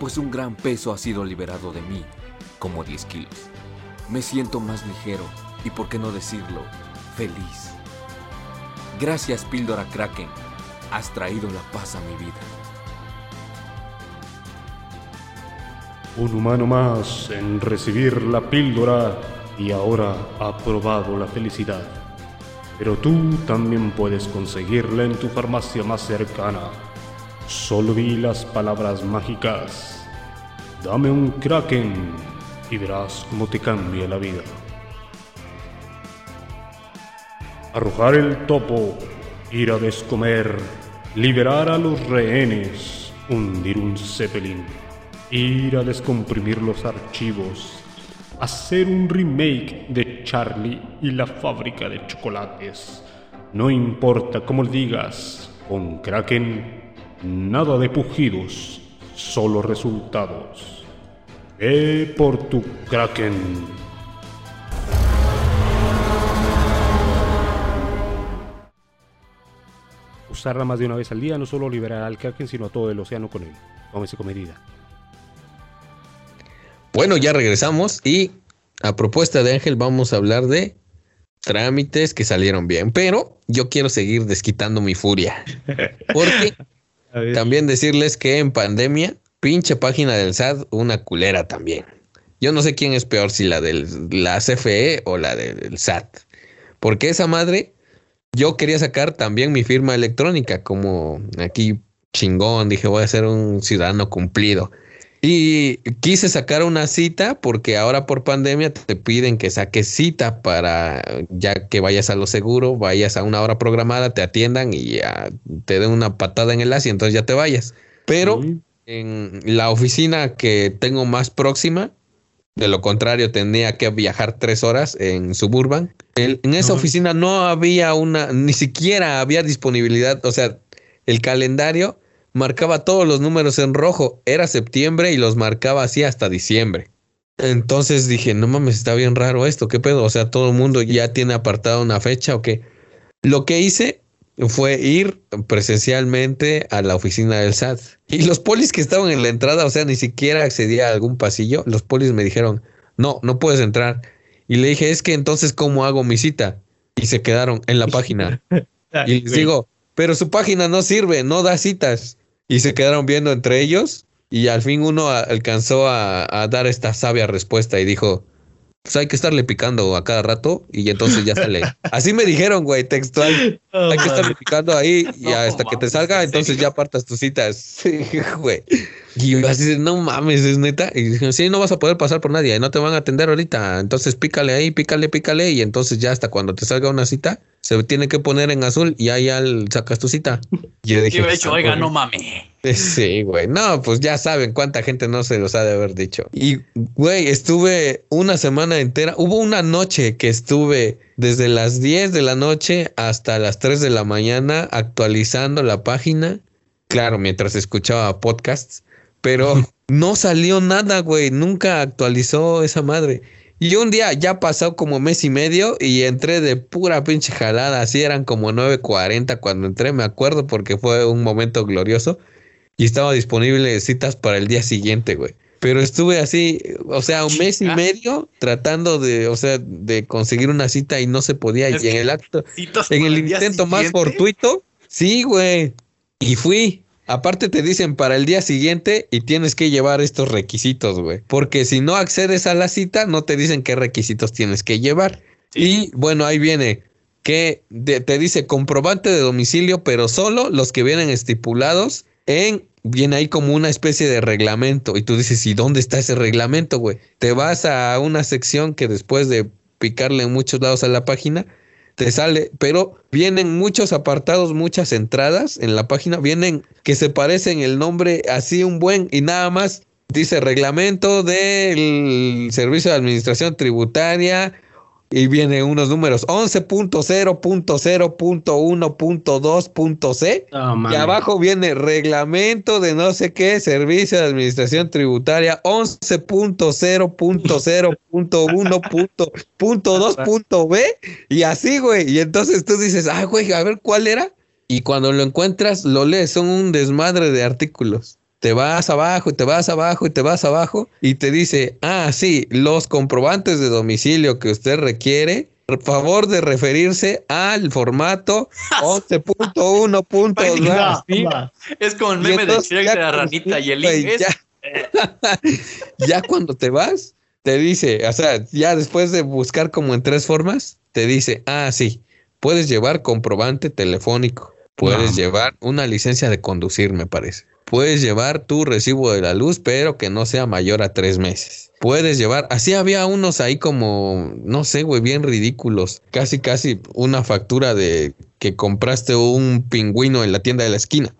pues un gran peso ha sido liberado de mí, como 10 kilos. Me siento más ligero y, por qué no decirlo, feliz. Gracias, Píldora Kraken. Has traído la paz a mi vida. Un humano más en recibir la píldora y ahora ha probado la felicidad. Pero tú también puedes conseguirla en tu farmacia más cercana. Solo di las palabras mágicas. Dame un kraken y verás cómo te cambia la vida. Arrojar el topo, ir a descomer, liberar a los rehenes, hundir un zeppelin, ir a descomprimir los archivos, hacer un remake de Charlie y la fábrica de chocolates. No importa cómo lo digas, con Kraken, nada de pujidos, solo resultados. Ve por tu Kraken. Usarla más de una vez al día no solo liberará al Kraken, sino a todo el océano con él. Tómese con medida. Bueno, ya regresamos y a propuesta de Ángel vamos a hablar de trámites que salieron bien, pero yo quiero seguir desquitando mi furia. Porque también decirles que en pandemia, pinche página del SAT, una culera también. Yo no sé quién es peor, si la de la CFE o la del SAT. Porque esa madre, yo quería sacar también mi firma electrónica, como aquí chingón, dije voy a ser un ciudadano cumplido. Y quise sacar una cita porque ahora por pandemia te piden que saques cita para ya que vayas a lo seguro, vayas a una hora programada, te atiendan y ya te den una patada en el as y entonces ya te vayas. Pero en la oficina que tengo más próxima, de lo contrario tenía que viajar tres horas en Suburban. En esa oficina no había una, ni siquiera había disponibilidad, o sea, el calendario marcaba todos los números en rojo. Era septiembre y los marcaba así hasta diciembre. Entonces dije, no mames, está bien raro esto, ¿qué pedo? O sea, todo el mundo ya tiene apartada una fecha o qué. Lo que hice fue ir presencialmente a la oficina del SAT. Y los polis que estaban en la entrada, o sea, ni siquiera accedía a algún pasillo, los polis me dijeron, no, no puedes entrar. Y le dije, es que entonces, ¿cómo hago mi cita? Y se quedaron en la página. Y les digo, pero su página no sirve, no da citas. Y se quedaron viendo entre ellos y al fin uno a- alcanzó a, a dar esta sabia respuesta y dijo, pues hay que estarle picando a cada rato y entonces ya sale. Así me dijeron, güey, textual. hay que estarle picando ahí y hasta que te salga, entonces ya apartas tus citas. Sí, güey. Y yo así no mames, es neta. Y dijeron, sí, no vas a poder pasar por nadie, no te van a atender ahorita. Entonces pícale ahí, pícale, pícale. Y entonces ya hasta cuando te salga una cita, se tiene que poner en azul y ahí ya sacas tu cita. Y yo dije, Yo he dicho, oiga, "Ah, no mame. Sí, güey. No, pues ya saben cuánta gente no se los ha de haber dicho. Y, güey, estuve una semana entera. Hubo una noche que estuve desde las 10 de la noche hasta las 3 de la mañana actualizando la página. Claro, mientras escuchaba podcasts. Pero no salió nada, güey. Nunca actualizó esa madre. Y un día ya pasó como mes y medio y entré de pura pinche jalada. Así eran como 9.40 cuando entré, me acuerdo, porque fue un momento glorioso y estaba disponible citas para el día siguiente, güey. Pero estuve así, o sea, un mes y medio tratando de, o sea, de conseguir una cita y no se podía. Es y en el acto, en el intento más fortuito, sí, güey. Y fui. Aparte te dicen para el día siguiente y tienes que llevar estos requisitos, güey. Porque si no accedes a la cita, no te dicen qué requisitos tienes que llevar. Y bueno, ahí viene que de- te dice comprobante de domicilio, pero solo los que vienen estipulados en viene ahí como una especie de reglamento y tú dices, ¿y dónde está ese reglamento, güey? Te vas a una sección que después de picarle en muchos lados a la página te sale, pero vienen muchos apartados, muchas entradas en la página, vienen que se parecen el nombre así un buen y nada más dice reglamento del servicio de administración tributaria y viene unos números 11.0.0.1.2.c No, y abajo viene reglamento de no sé qué, servicio de administración tributaria 11.0.0.1.2.b y así, güey. Y entonces tú dices, ah, güey, a ver cuál era. Y cuando lo encuentras, lo lees, son un desmadre de artículos. Te vas abajo y te vas abajo y te vas abajo y te dice, ah, sí, los comprobantes de domicilio que usted requiere, por favor de referirse al formato 11.1. No, Sí. va. Es como el meme de entonces Shrek de la ranita y el ya. ya cuando te vas, te dice, o sea, ya después de buscar como en tres formas, te dice, ah, sí, puedes llevar comprobante telefónico, puedes No. llevar una licencia de conducir, me parece. Puedes llevar tu recibo de la luz, pero que no sea mayor a tres meses. Puedes llevar, así había unos ahí como, no sé, güey, bien ridículos. Casi, casi una factura de que compraste un pingüino en la tienda de la esquina.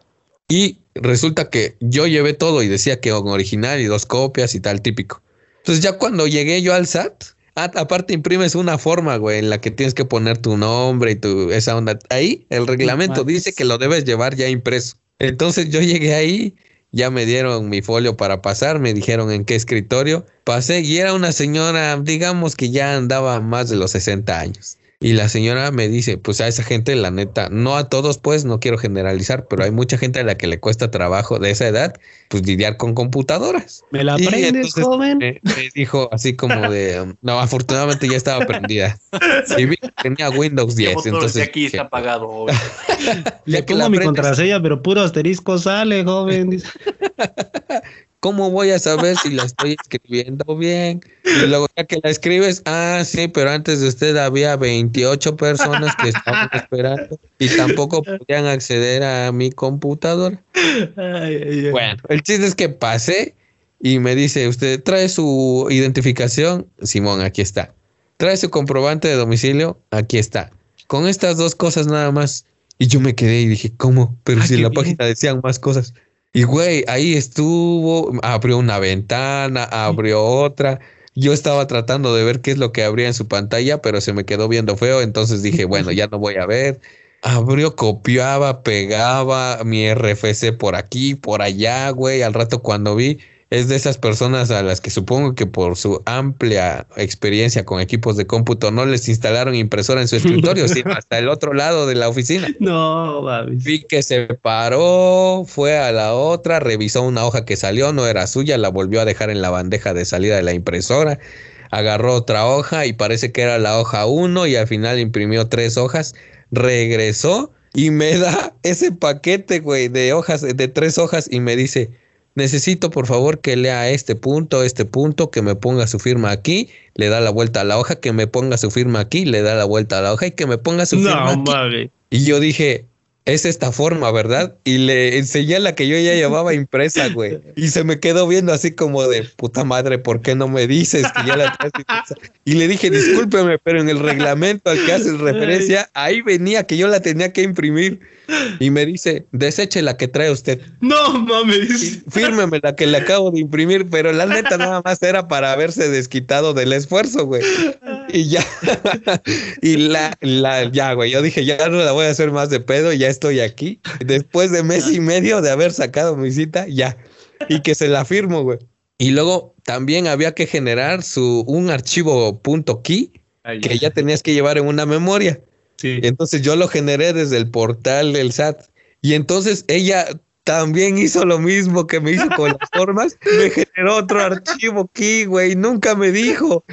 Y resulta que yo llevé todo y decía que original y dos copias y tal típico. Entonces ya cuando llegué yo al SAT, aparte imprimes una forma, güey, en la que tienes que poner tu nombre y tu esa onda. Ahí el reglamento dice que lo debes llevar ya impreso. Entonces yo llegué ahí, ya me dieron mi folio para pasar, me dijeron en qué escritorio. Pasé y era una señora, digamos que ya andaba más de los 60 años. Y la señora me dice, pues a esa gente, la neta, no a todos, pues no quiero generalizar, pero hay mucha gente a la que le cuesta trabajo de esa edad, pues lidiar con computadoras. ¿Me la aprendes, entonces joven? Me, me dijo así como de, no, afortunadamente ya estaba prendida. Y vi que tenía Windows ¿Qué 10, botón de entonces aquí está apagado? Le pongo mi contraseña, pero puro asterisco sale, joven. ¿Cómo voy a saber si la estoy escribiendo bien? Y luego ya que la escribes, ah, sí, pero antes de usted había 28 personas que estaban esperando y tampoco podían acceder a mi computadora. Ay, ay, ay. Bueno, el chiste es que pasé y me dice, ¿usted trae su identificación? Simón, aquí está. ¿Trae su comprobante de domicilio? Aquí está. Con estas dos cosas nada más. Y yo me quedé y dije, ¿cómo? Pero Ah, si en la bien. página decían más cosas. Y güey, ahí estuvo, abrió una ventana, abrió otra. Yo estaba tratando de ver qué es lo que abría en su pantalla, pero se me quedó viendo feo, entonces dije, bueno, ya no voy a ver. Abrió, copiaba, pegaba mi RFC por aquí, por allá, güey. Al rato cuando vi, es de esas personas a las que supongo que por su amplia experiencia con equipos de cómputo no les instalaron impresora en su escritorio, sino hasta el otro lado de la oficina. No, mames. Vi que se paró, fue a la otra, revisó una hoja que salió, no era suya, la volvió a dejar en la bandeja de salida de la impresora, agarró otra hoja y parece que era la hoja 1 y al final imprimió tres hojas, regresó y me da ese paquete, güey, de hojas, de tres hojas y me dice, necesito por favor que lea este punto, este punto, que me ponga su firma aquí, le da la vuelta a la hoja, que me ponga su firma aquí, le da la vuelta a la hoja y que me ponga su firma No, aquí. Y yo dije, es esta forma, ¿verdad? Y le enseñé la que yo ya llevaba impresa, güey. Y se me quedó viendo así como de, puta madre, ¿por qué no me dices que ya la traes impresa? Y le dije, discúlpeme, pero en el reglamento al que haces referencia, ahí venía que yo la tenía que imprimir. Y me dice, deseche la que trae usted. No, mames. Fírmeme la que le acabo de imprimir, pero la neta nada más era para haberse desquitado del esfuerzo, güey. Y ya, y la, la, ya, güey, yo dije, ya no la voy a hacer más de pedo, ya estoy aquí. Después de mes y medio de haber sacado mi cita, ya. Y que se la firmo, güey. Y luego también había que generar su, un archivo .key Ay, que ya tenías que llevar en una memoria. Sí. Entonces yo lo generé desde el portal del SAT. Y entonces ella también hizo lo mismo que me hizo con las formas. Me generó otro archivo aquí, güey. Nunca me dijo.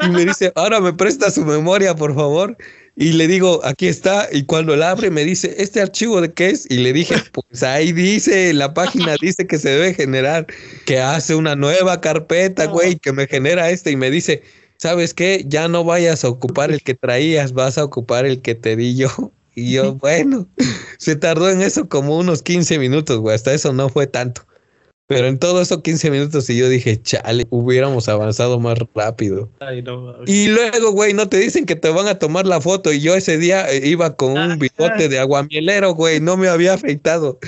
Y me dice, ahora me presta su memoria, por favor. Y le digo, aquí está. Y cuando la abre, me dice, ¿este archivo de qué es? Y le dije, pues ahí dice, la página dice que se debe generar, que hace una nueva carpeta, güey, que me genera este. Y me dice, ¿sabes qué? Ya no vayas a ocupar el que traías, vas a ocupar el que te di yo. Y yo, bueno, se tardó en eso como unos 15 minutos, güey. Hasta eso no fue tanto. Pero en todo esos 15 minutos y yo dije, chale, hubiéramos avanzado más rápido. Ay, no. Y luego, güey, no te dicen que te van a tomar la foto. Y yo ese día eh, iba con un bigote de aguamielero, güey, no me había afeitado.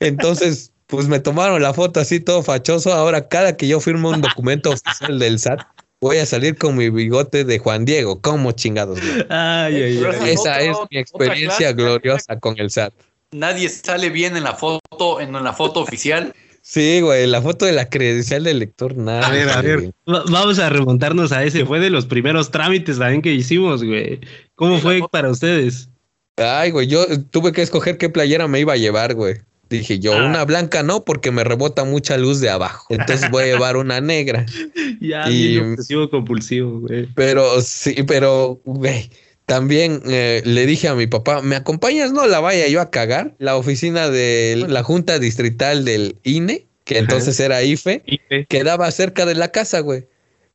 Entonces, pues me tomaron la foto así todo fachoso. Ahora, cada que yo firmo un documento oficial del SAT, voy a salir con mi bigote de Juan Diego. ¿Cómo chingados? güey? Ay, ay, ay. Esa es mi experiencia gloriosa con el SAT. Nadie sale bien en la foto, en la foto oficial. Sí, güey, la foto de la credencial del lector, nada. A ver, a ver, va- vamos a remontarnos a ese. Fue de los primeros trámites también que hicimos, güey. ¿Cómo fue para ustedes? Ay, güey, yo tuve que escoger qué playera me iba a llevar, güey. Dije yo, Ah. una blanca no, porque me rebota mucha luz de abajo. Entonces voy a llevar una negra. Ya, Y- bien obsesivo compulsivo, güey. Pero sí, pero, güey, también eh, le dije a mi papá, ¿me acompañas? No la vaya yo a cagar. La oficina de la Junta Distrital del INE, que Ajá. entonces era IFE, Ife. quedaba cerca de la casa, güey.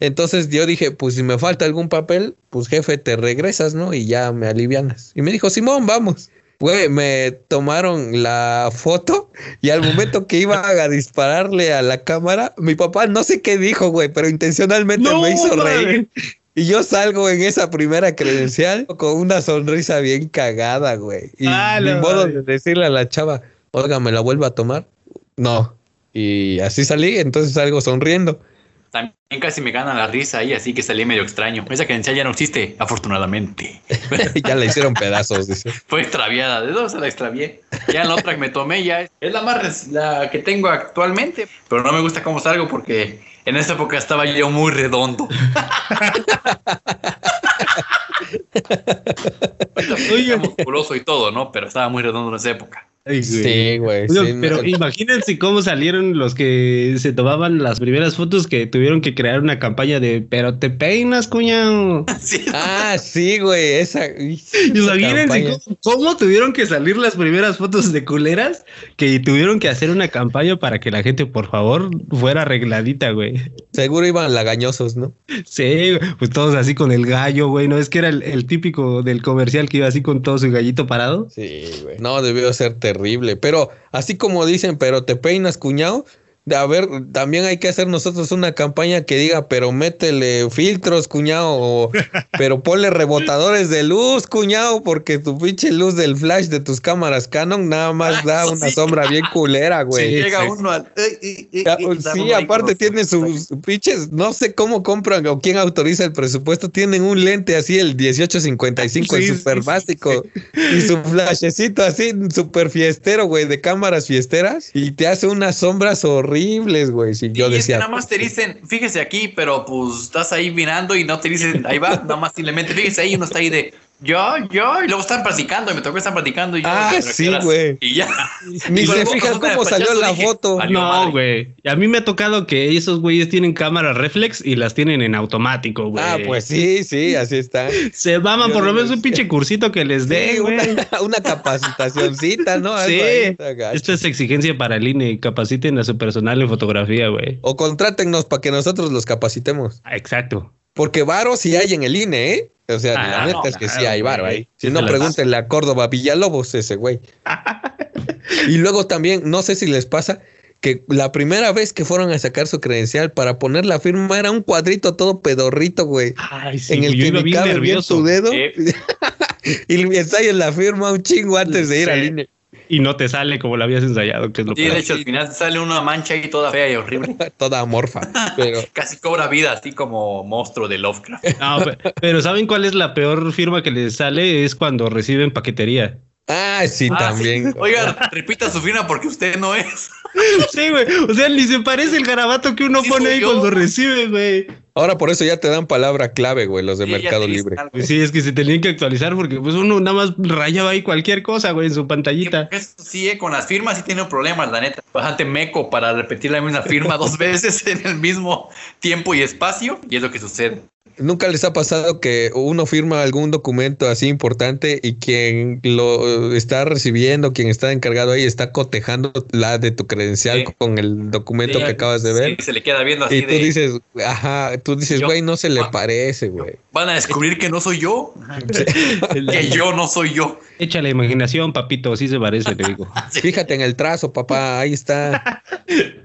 Entonces yo dije, pues si me falta algún papel, pues jefe, te regresas, ¿no? Y ya me alivianas. Y me dijo, Simón, vamos. Güey, me tomaron la foto y al momento que iba a dispararle a la cámara, mi papá no sé qué dijo, güey, pero intencionalmente No, me hizo reír. Y yo salgo en esa primera credencial con una sonrisa bien cagada, güey. Y Ah, ni la modo de decirle a la chava, oiga, ¿me la vuelvo a tomar? No. Y así salí, entonces salgo sonriendo. También casi me gana la risa ahí, así que salí medio extraño. Esa credencial ya no existe, afortunadamente. ya la hicieron pedazos, dice. Fue extraviada. ¿De dónde se la extravié? Ya la otra que me tomé ya es, es la más la que tengo actualmente. Pero no me gusta cómo salgo porque en esa época estaba yo muy redondo. Oye, musculoso y todo, ¿no? Pero estaba muy redondo en esa época. Ay. Sí, güey. No, sí, pero no. imagínense cómo salieron los que se tomaban las primeras fotos que tuvieron que crear una campaña de pero te peinas, cuñado. Sí, Ah, sí, güey, esa. esa Imagínense cómo, cómo tuvieron que salir las primeras fotos de culeras que tuvieron que hacer una campaña para que la gente, por favor, fuera arregladita, güey. Seguro iban lagañosos, ¿no? Sí, pues todos así con el gallo, güey. ¿No es que era el, el típico del comercial que iba así con todo su gallito parado? Sí, güey. No, debió ser terrible. Pero así como dicen, pero te peinas, cuñado. A ver, también hay que hacer nosotros una campaña que diga, pero métele filtros, cuñado, o pero ponle rebotadores de luz, cuñado, porque tu pinche luz del flash de tus cámaras Canon nada más da Eso una sí. sombra bien culera, güey. Llega sí. uno al. eh, eh, eh, Ya, da sí, aparte tiene sus pinches, no sé cómo compran o quién autoriza el presupuesto, tienen un lente así, el 1855, Sí, el sí, super sí, básico, y su flashecito así, super fiestero, güey, de cámaras fiesteras, y te hace unas sombras horribles, güey. Si yo y es que decía, nada más te dicen, fíjese aquí, pero pues estás ahí mirando y no te dicen, ahí va, nada más simplemente fíjese ahí, uno está ahí de yo, yo, y luego están practicando, y me tocó estar practicando y yo. Ah, sí, güey. Y ya. ni Y se fijan cómo salió la dije, foto. No, güey. Y A mí me ha tocado que esos güeyes tienen cámaras reflex y las tienen en automático, güey. Ah, pues sí, sí, así está. Se maman Yo por lo menos un pinche cursito que les dé, Sí, güey. una, una capacitacioncita, ¿no? Sí. Esto es exigencia para el INE. Capaciten a su personal en fotografía, güey. O contrátennos para que nosotros los capacitemos. Ah, Exacto. Porque varo sí hay en el INE, ¿eh? O sea, Ah, la neta no, es que sí hay varo ahí. Si Sí no, pregúntenle a Córdoba Villalobos, ese güey. y luego también, no sé si les pasa, que la primera vez que fueron a sacar su credencial para poner la firma era un cuadrito todo pedorrito, güey. Ay, sí, en el yo que iba bien cabe bien nervioso. tu dedo. Sí. y ensayas la firma un chingo antes de ir Sí. al INE. Y no te sale como lo habías ensayado, que es lo Sí, de hecho, al final sale una mancha ahí toda fea y horrible. Toda amorfa. Pero Casi cobra vida, así como monstruo de Lovecraft. No, pe- pero ¿saben cuál es la peor firma que les sale? Es cuando reciben paquetería. Ah, sí, Ah, también. sí. Oiga, repita su firma porque usted no es. Sí, güey. O sea, ni se parece el garabato que uno Sí, pone ahí yo. cuando recibe, güey. Ahora por eso ya te dan palabra clave, güey, los de Sí, Mercado Libre. Pues sí, es que se tenían que actualizar porque pues uno nada más rayaba ahí cualquier cosa, güey, en su pantallita. eso sí, eh, con las firmas sí tiene problemas, la neta. Bastante meco para repetir la misma firma dos veces en el mismo tiempo y espacio, y es lo que sucede. ¿Nunca les ha pasado que uno firma algún documento así importante y quien lo está recibiendo, quien está encargado ahí, está cotejando la de tu credencial Sí. con el documento Sí, que acabas de ver? sí, se le queda viendo así y tú de, dices, ajá, tú dices, güey, no se le parece, güey. van a descubrir que no soy yo, que yo no soy yo. Echa la imaginación, papito, sí se parece, le digo. Fíjate en el trazo, papá, ahí está.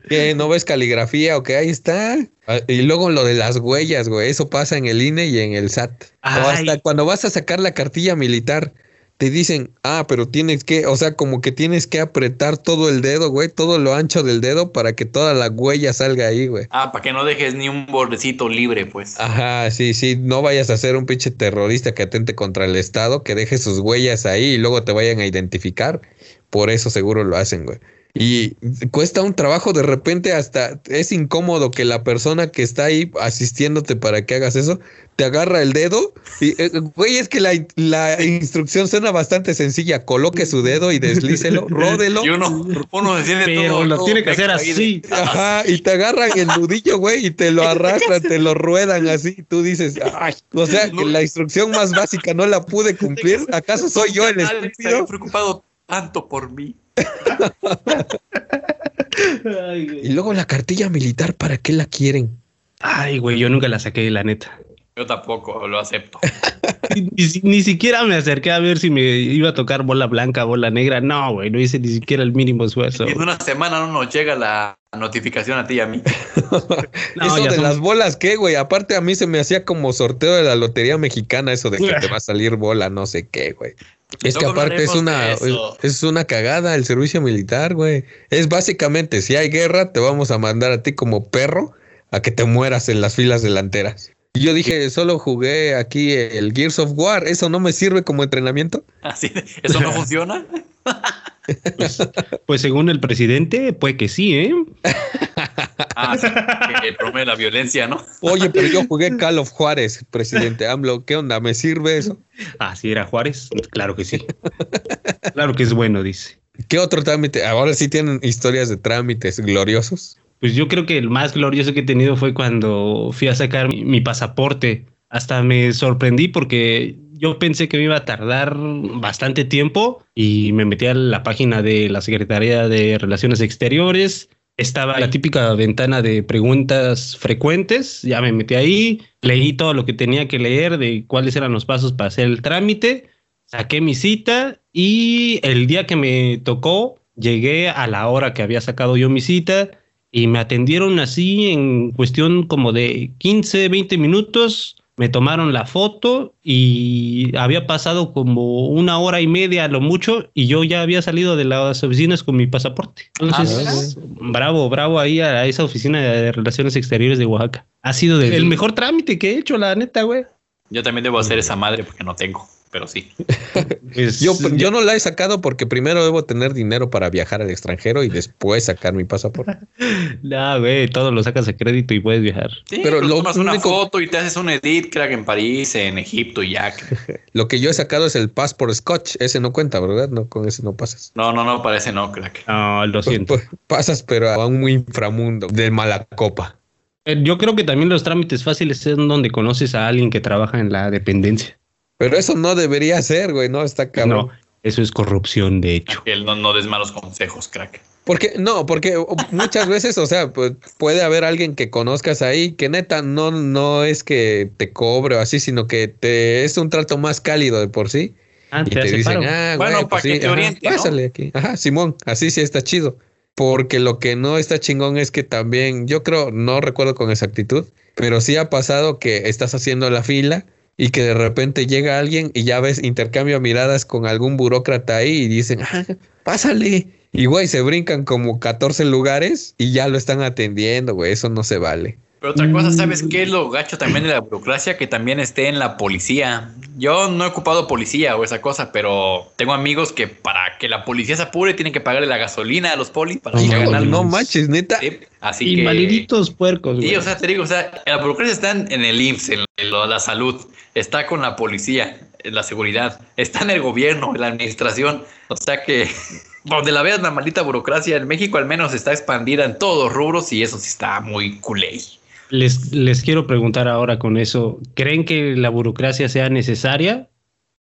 ¿Qué, ¿No ves caligrafía o qué? Ahí está. Ah, Y luego lo de las huellas, güey, eso pasa en el INE y en el SAT. Hasta cuando vas a sacar la cartilla militar, te dicen, ah, pero tienes que, o sea, como que tienes que apretar todo el dedo, güey, todo lo ancho del dedo para que toda la huella salga ahí, güey. Ah, para que no dejes ni un bordecito libre, pues. Ajá, sí, sí, no vayas a ser un pinche terrorista que atente contra el Estado, que deje sus huellas ahí y luego te vayan a identificar. Por eso seguro lo hacen, güey. Y cuesta un trabajo, de repente hasta es incómodo que la persona que está ahí asistiéndote para que hagas eso, te agarra el dedo y, eh, güey, es que la, la instrucción suena bastante sencilla, coloque su dedo y deslícelo, ródelo. Y uno, uno Pero todo- lo todo tiene que hacer así. Ajá, y te agarran el nudillo, güey, y te lo arrastran, te lo ruedan así. y Tú dices, ay, o sea, que la instrucción más básica no la pude cumplir. ¿Acaso soy yo el estúpido? preocupado tanto por mí. Y luego la cartilla militar, ¿para qué la quieren? Ay, güey, yo nunca la saqué, la neta. Yo tampoco lo acepto. Ni, ni siquiera me acerqué a ver si me iba a tocar bola blanca, bola negra. No, güey, no hice ni siquiera el mínimo esfuerzo. Y en una semana no nos llega la notificación a ti y a mí. No, eso de son- las bolas, ¿qué, güey? Aparte, a mí se me hacía como sorteo de la lotería mexicana, eso de que te va a salir bola, no sé qué, güey. Es que aparte es una, es, es una cagada el servicio militar, güey. Es básicamente, si hay guerra, te vamos a mandar a ti como perro a que te mueras en las filas delanteras. Y yo dije, solo jugué aquí el Gears of War, ¿eso no me sirve como entrenamiento? Así, ¿Eso no funciona? Pues según el presidente, puede que sí, ¿eh? Ah, sí, que el problema de la violencia, ¿no? Oye, pero yo jugué Call of Juárez, presidente AMLO, ¿qué onda? ¿Me sirve eso? Ah, sí, era Juárez. Claro que sí. Claro que es bueno, dice. ¿Qué otro trámite? Ahora sí tienen historias de trámites gloriosos. Pues yo creo que el más glorioso que he tenido fue cuando fui a sacar mi, mi pasaporte. Hasta me sorprendí porque yo pensé que me iba a tardar bastante tiempo y me metí a la página de la Secretaría de Relaciones Exteriores. Estaba la típica ventana de preguntas frecuentes. Ya me metí ahí, leí todo lo que tenía que leer de cuáles eran los pasos para hacer el trámite. Saqué mi cita y el día que me tocó, llegué a la hora que había sacado yo mi cita y me atendieron así en cuestión como de 15, 20 minutos. Me tomaron la foto y había pasado como una hora y media a lo mucho y yo ya había salido de las oficinas con mi pasaporte. Entonces, bravo, bravo ahí a esa oficina de Relaciones Exteriores de Oaxaca. Ha sido de- el mejor trámite que he hecho, la neta, güey. Yo también debo hacer esa madre porque no tengo, pero sí. Pues, Yo, yo no la he sacado porque primero debo tener dinero para viajar al extranjero y después sacar mi pasaporte. No, güey, todo lo sacas a crédito y puedes viajar. Sí, Pero pero lo tomas una único- foto y te haces un edit, crack, en París, en Egipto y ya. Lo que yo he sacado es el passport scotch. Ese no cuenta, ¿verdad? No, con ese no pasas. No, no, no, parece no, crack. No, lo siento. Pues, Pasas, pero a un inframundo de mala copa. Eh, Yo creo que también los trámites fáciles son donde conoces a alguien que trabaja en la dependencia. Pero eso no debería ser, güey, no está cabrón. No, eso es corrupción, de hecho. Que no, no des malos consejos, crack. Porque, no, porque muchas veces, o sea, pues, puede haber alguien que conozcas ahí que neta no, no es que te cobre o así, sino que te es un trato más cálido de por sí. Ah, Y te dicen, ah, Bueno, pues que sí, te ajá, oriente, ¿no? pásale aquí. Ajá, Simón, así sí está chido. Porque lo que no está chingón es que también, yo creo, no recuerdo con exactitud, pero sí ha pasado que estás haciendo la fila y que de repente llega alguien y ya ves intercambio miradas con algún burócrata ahí y dicen, ah, pásale. Y güey, se brincan como 14 lugares y ya lo están atendiendo, güey, eso no se vale. Pero otra cosa, ¿sabes qué es lo gacho también de la burocracia? Que también esté en la policía. Yo no he ocupado policía o esa cosa, pero tengo amigos que para que la policía se apure tienen que pagarle la gasolina a los polis para No, algo. no manches, neta. Sí, Así que... Invaliditos puercos, Sí, güey. o sea, te digo, o sea, la burocracia está en, en el IMSS, en, en lo- la salud, está con la policía, en la seguridad, está en el gobierno, en la administración. O sea que donde la veas la maldita burocracia en México al menos está expandida en todos los rubros y eso sí está muy culé. Les, les quiero preguntar ahora con eso, ¿creen que la burocracia sea necesaria?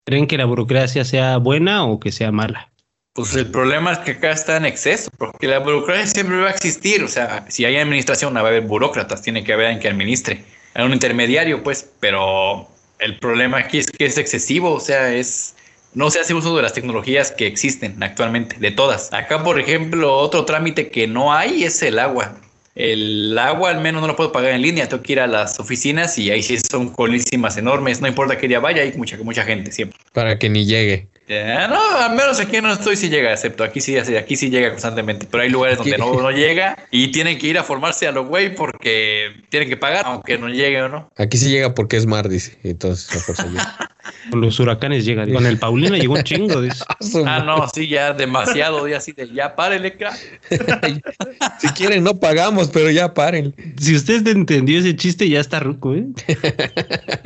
¿Creen que la burocracia sea buena o que sea mala? Pues el problema es que acá está en exceso, porque la burocracia siempre va a existir. O sea, si hay administración, va a haber burócratas, tiene que haber alguien que administre. Hay un intermediario, pues, pero el problema aquí es que es excesivo, o sea, es. No se hace uso de las tecnologías que existen actualmente, de todas. Acá, por ejemplo, otro trámite que no hay es el agua. El agua al menos no lo puedo pagar en línea, tengo que ir a las oficinas y ahí sí son colísimas enormes, no importa qué día vaya, hay mucha, mucha gente siempre. Para que ni llegue. Ya, no, al menos aquí no estoy si llega, excepto aquí sí, aquí sí llega constantemente, pero hay lugares donde no, no llega y tienen que ir a formarse a los güey porque tienen que pagar, aunque no llegue o no. Aquí sí llega porque es mar, dice. Entonces, la fuerza llega. Con los huracanes llega. Con el Paulina llegó un chingo. dice. Ah, no, sí, ya demasiado, ya así de ya crack. si quieren, no pagamos, pero ya paren. Si usted entendió ese chiste, ya está ruco, ¿eh?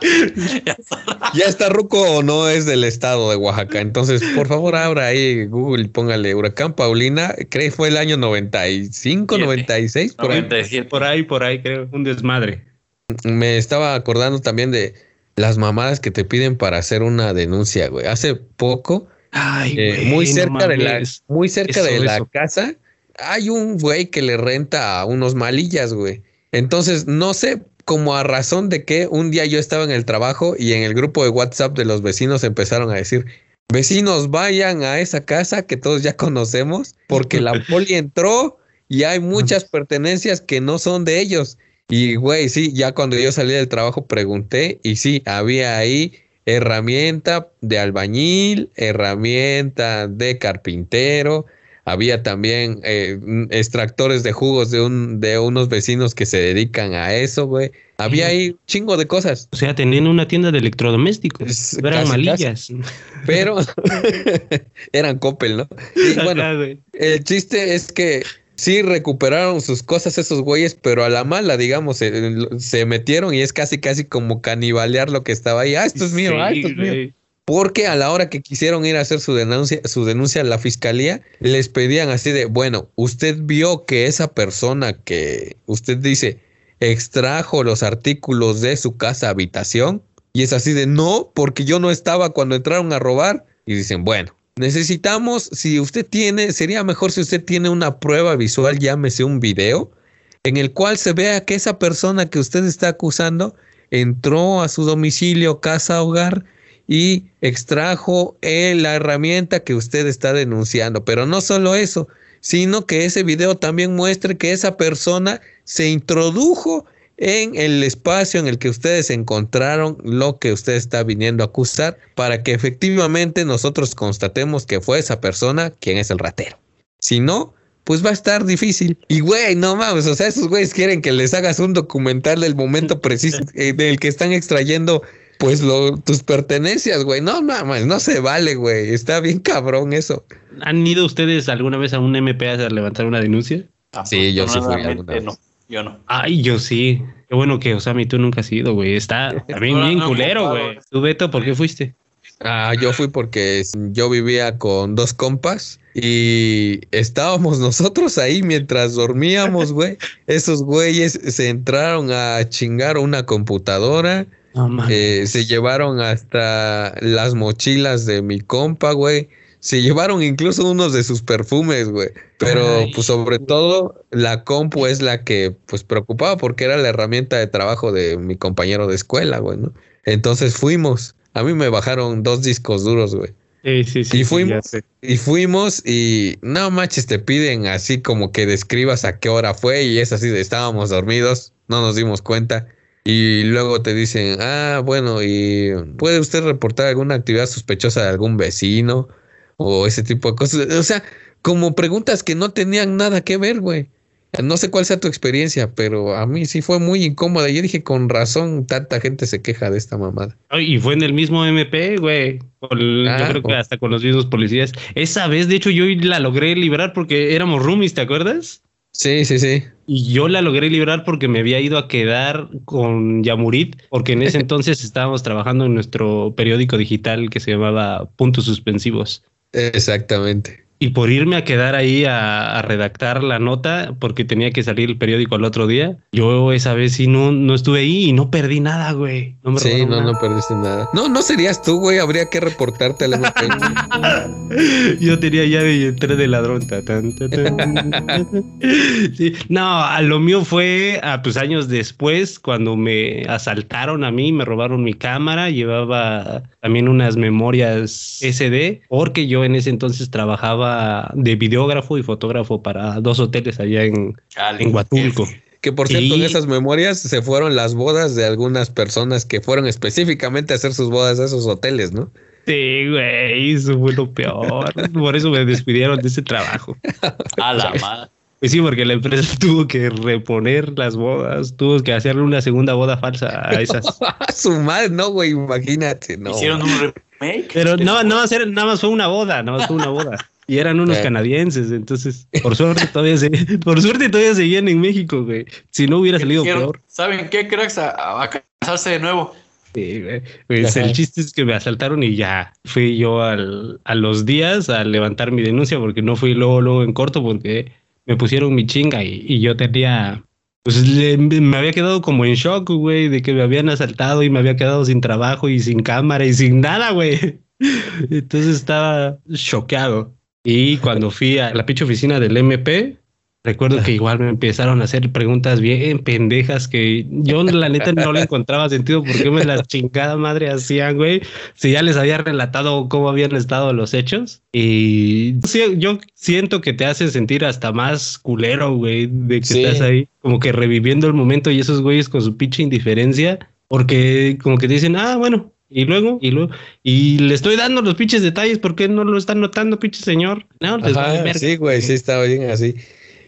ya está ruco o no es del estado de Oaxaca. Entonces, por favor, abra ahí Google y póngale Huracán Paulina. Creo que fue el año 95, Siete. 96, por ahí. 97. Por ahí, por ahí, creo. Un desmadre. Me estaba acordando también de las mamadas que te piden para hacer una denuncia, güey. Hace poco, Ay, eh, güey, muy no cerca de la, mames. muy cerca Eso, de la casa, hay un güey que le renta a unos malillas, güey. Entonces, no sé como a razón de que un día yo estaba en el trabajo y en el grupo de WhatsApp de los vecinos empezaron a decir, vecinos, vayan a esa casa que todos ya conocemos, porque la poli entró y hay muchas pertenencias que no son de ellos. Y güey, sí, ya cuando yo salí del trabajo pregunté y sí, había ahí herramienta de albañil, herramienta de carpintero, había también eh, extractores de jugos de, un, de unos vecinos que se dedican a eso, güey. Había ahí un chingo de cosas. O sea, tenían una tienda de electrodomésticos. Es Eran casi, malillas. Pero eran Coppel, ¿no? Y bueno, el chiste es que sí recuperaron sus cosas esos güeyes, pero a la mala, digamos, se, se metieron y es casi, casi como canibalear lo que estaba ahí. Ah, esto es mío, ah, Sí, esto es mío. Porque a la hora que quisieron ir a hacer su denuncia, su denuncia a la fiscalía, les pedían así de, bueno, usted vio que esa persona que usted dice extrajo los artículos de su casa habitación y es así de, no, porque yo no estaba cuando entraron a robar. Y dicen, bueno, necesitamos, si usted tiene, sería mejor si usted tiene una prueba visual, llámese un video, en el cual se vea que esa persona que usted está acusando entró a su domicilio, casa, hogar y extrajo eh, la herramienta que usted está denunciando. Pero no solo eso, sino que ese video también muestre que esa persona se introdujo en el espacio en el que ustedes encontraron lo que usted está viniendo a acusar para que efectivamente nosotros constatemos que fue esa persona quien es el ratero. Si no, pues va a estar difícil. Y güey, no mames, o sea, esos güeyes quieren que les hagas un documental del momento preciso eh, del que están extrayendo pues lo, tus pertenencias, güey. No mames, no se vale, güey. Está bien cabrón eso. ¿Han ido ustedes alguna vez a un MP a levantar una denuncia? Sí, yo sí fui alguna vez. no, yo no. Ay, yo sí. Qué bueno que Osami tú nunca has ido, güey. Está también No, bien no, culero, no, güey. ¿Tú, Beto, por qué fuiste? Ah, yo fui porque yo vivía con dos compas y estábamos nosotros ahí mientras dormíamos, güey. Esos güeyes se entraron a chingar una computadora, Eh, se llevaron hasta las mochilas de mi compa, güey. Se llevaron incluso unos de sus perfumes, güey. Pero Ay. pues sobre todo la compu es la que pues preocupaba porque era la herramienta de trabajo de mi compañero de escuela, güey, ¿no? Entonces fuimos. A mí me bajaron dos discos duros, güey. Sí, sí, sí. y fuimos, y fuimos y no manches, te piden así como que describas a qué hora fue y es así de estábamos dormidos, no nos dimos cuenta. Y luego te dicen, ah, bueno, y puede usted reportar alguna actividad sospechosa de algún vecino o ese tipo de cosas. O sea, como preguntas que no tenían nada que ver, güey. No sé cuál sea tu experiencia, pero a mí sí fue muy incómoda. Yo dije, con razón, tanta gente se queja de esta mamada. Y fue en el mismo MP, güey. Con- Ah, yo creo que hasta con los mismos policías. Esa vez, de hecho, yo la logré librar porque éramos roomies, ¿te acuerdas? Sí, sí, sí. Y yo la logré librar porque me había ido a quedar con Yamurit, porque en ese entonces estábamos trabajando en nuestro periódico digital que se llamaba Puntos Suspensivos. Exactamente. Y por irme a quedar ahí a, a redactar la nota, porque tenía que salir el periódico al otro día, yo esa vez sí no, no estuve ahí y no perdí nada, güey. No me Sí, no, nada. no perdiste nada. No, no serías tú, güey. Habría que reportarte al. Yo tenía llave y entré de ladrón. Sí, No, a lo mío fue a pues años después cuando me asaltaron a mí, me robaron mi cámara, llevaba también unas memorias SD, porque yo en ese entonces trabajaba de videógrafo y fotógrafo para dos hoteles allá en, Chale. en Huatulco. Que por cierto, en esas memorias se fueron las bodas de algunas personas que fueron específicamente a hacer sus bodas a esos hoteles, ¿no? Sí, güey, eso fue lo peor. Por eso me despidieron de ese trabajo. A la madre. Pues sí, porque la empresa tuvo que reponer las bodas, tuvo que hacerle una segunda boda falsa a esas. Su madre, no, güey, imagínate, no. Hicieron un remake. Pero no, nada más, era- nada más fue una boda, nada más fue una boda. Y eran unos Eh. canadienses, entonces, por suerte todavía se, por suerte todavía seguían en México, güey. Si no hubiera salido Dijeron, peor. ¿Saben qué, cracks? A, a casarse de nuevo. Sí, güey. Pues el chiste es que me asaltaron y ya fui yo al, a los días a levantar mi denuncia porque no fui luego, luego en corto porque me pusieron mi chinga y, y yo tenía, pues le- me había quedado como en shock, güey, de que me habían asaltado y me había quedado sin trabajo y sin cámara y sin nada, güey. Entonces estaba choqueado. Y cuando fui a la pinche oficina del MP, recuerdo que igual me empezaron a hacer preguntas bien pendejas que yo la neta no le encontraba sentido por qué me las chingada madre hacían, güey. Si ya les había relatado cómo habían estado los hechos. Y sí, yo siento que te hace sentir hasta más culero, güey, de que Sí. estás ahí como que reviviendo el momento y esos güeyes con su pinche indiferencia, porque como que te dicen, ah, bueno. Y luego, y luego, y le estoy dando los pinches detalles, ¿por qué no lo están notando, pinche señor? No, les vale Ajá, sí, güey, sí estaba bien así.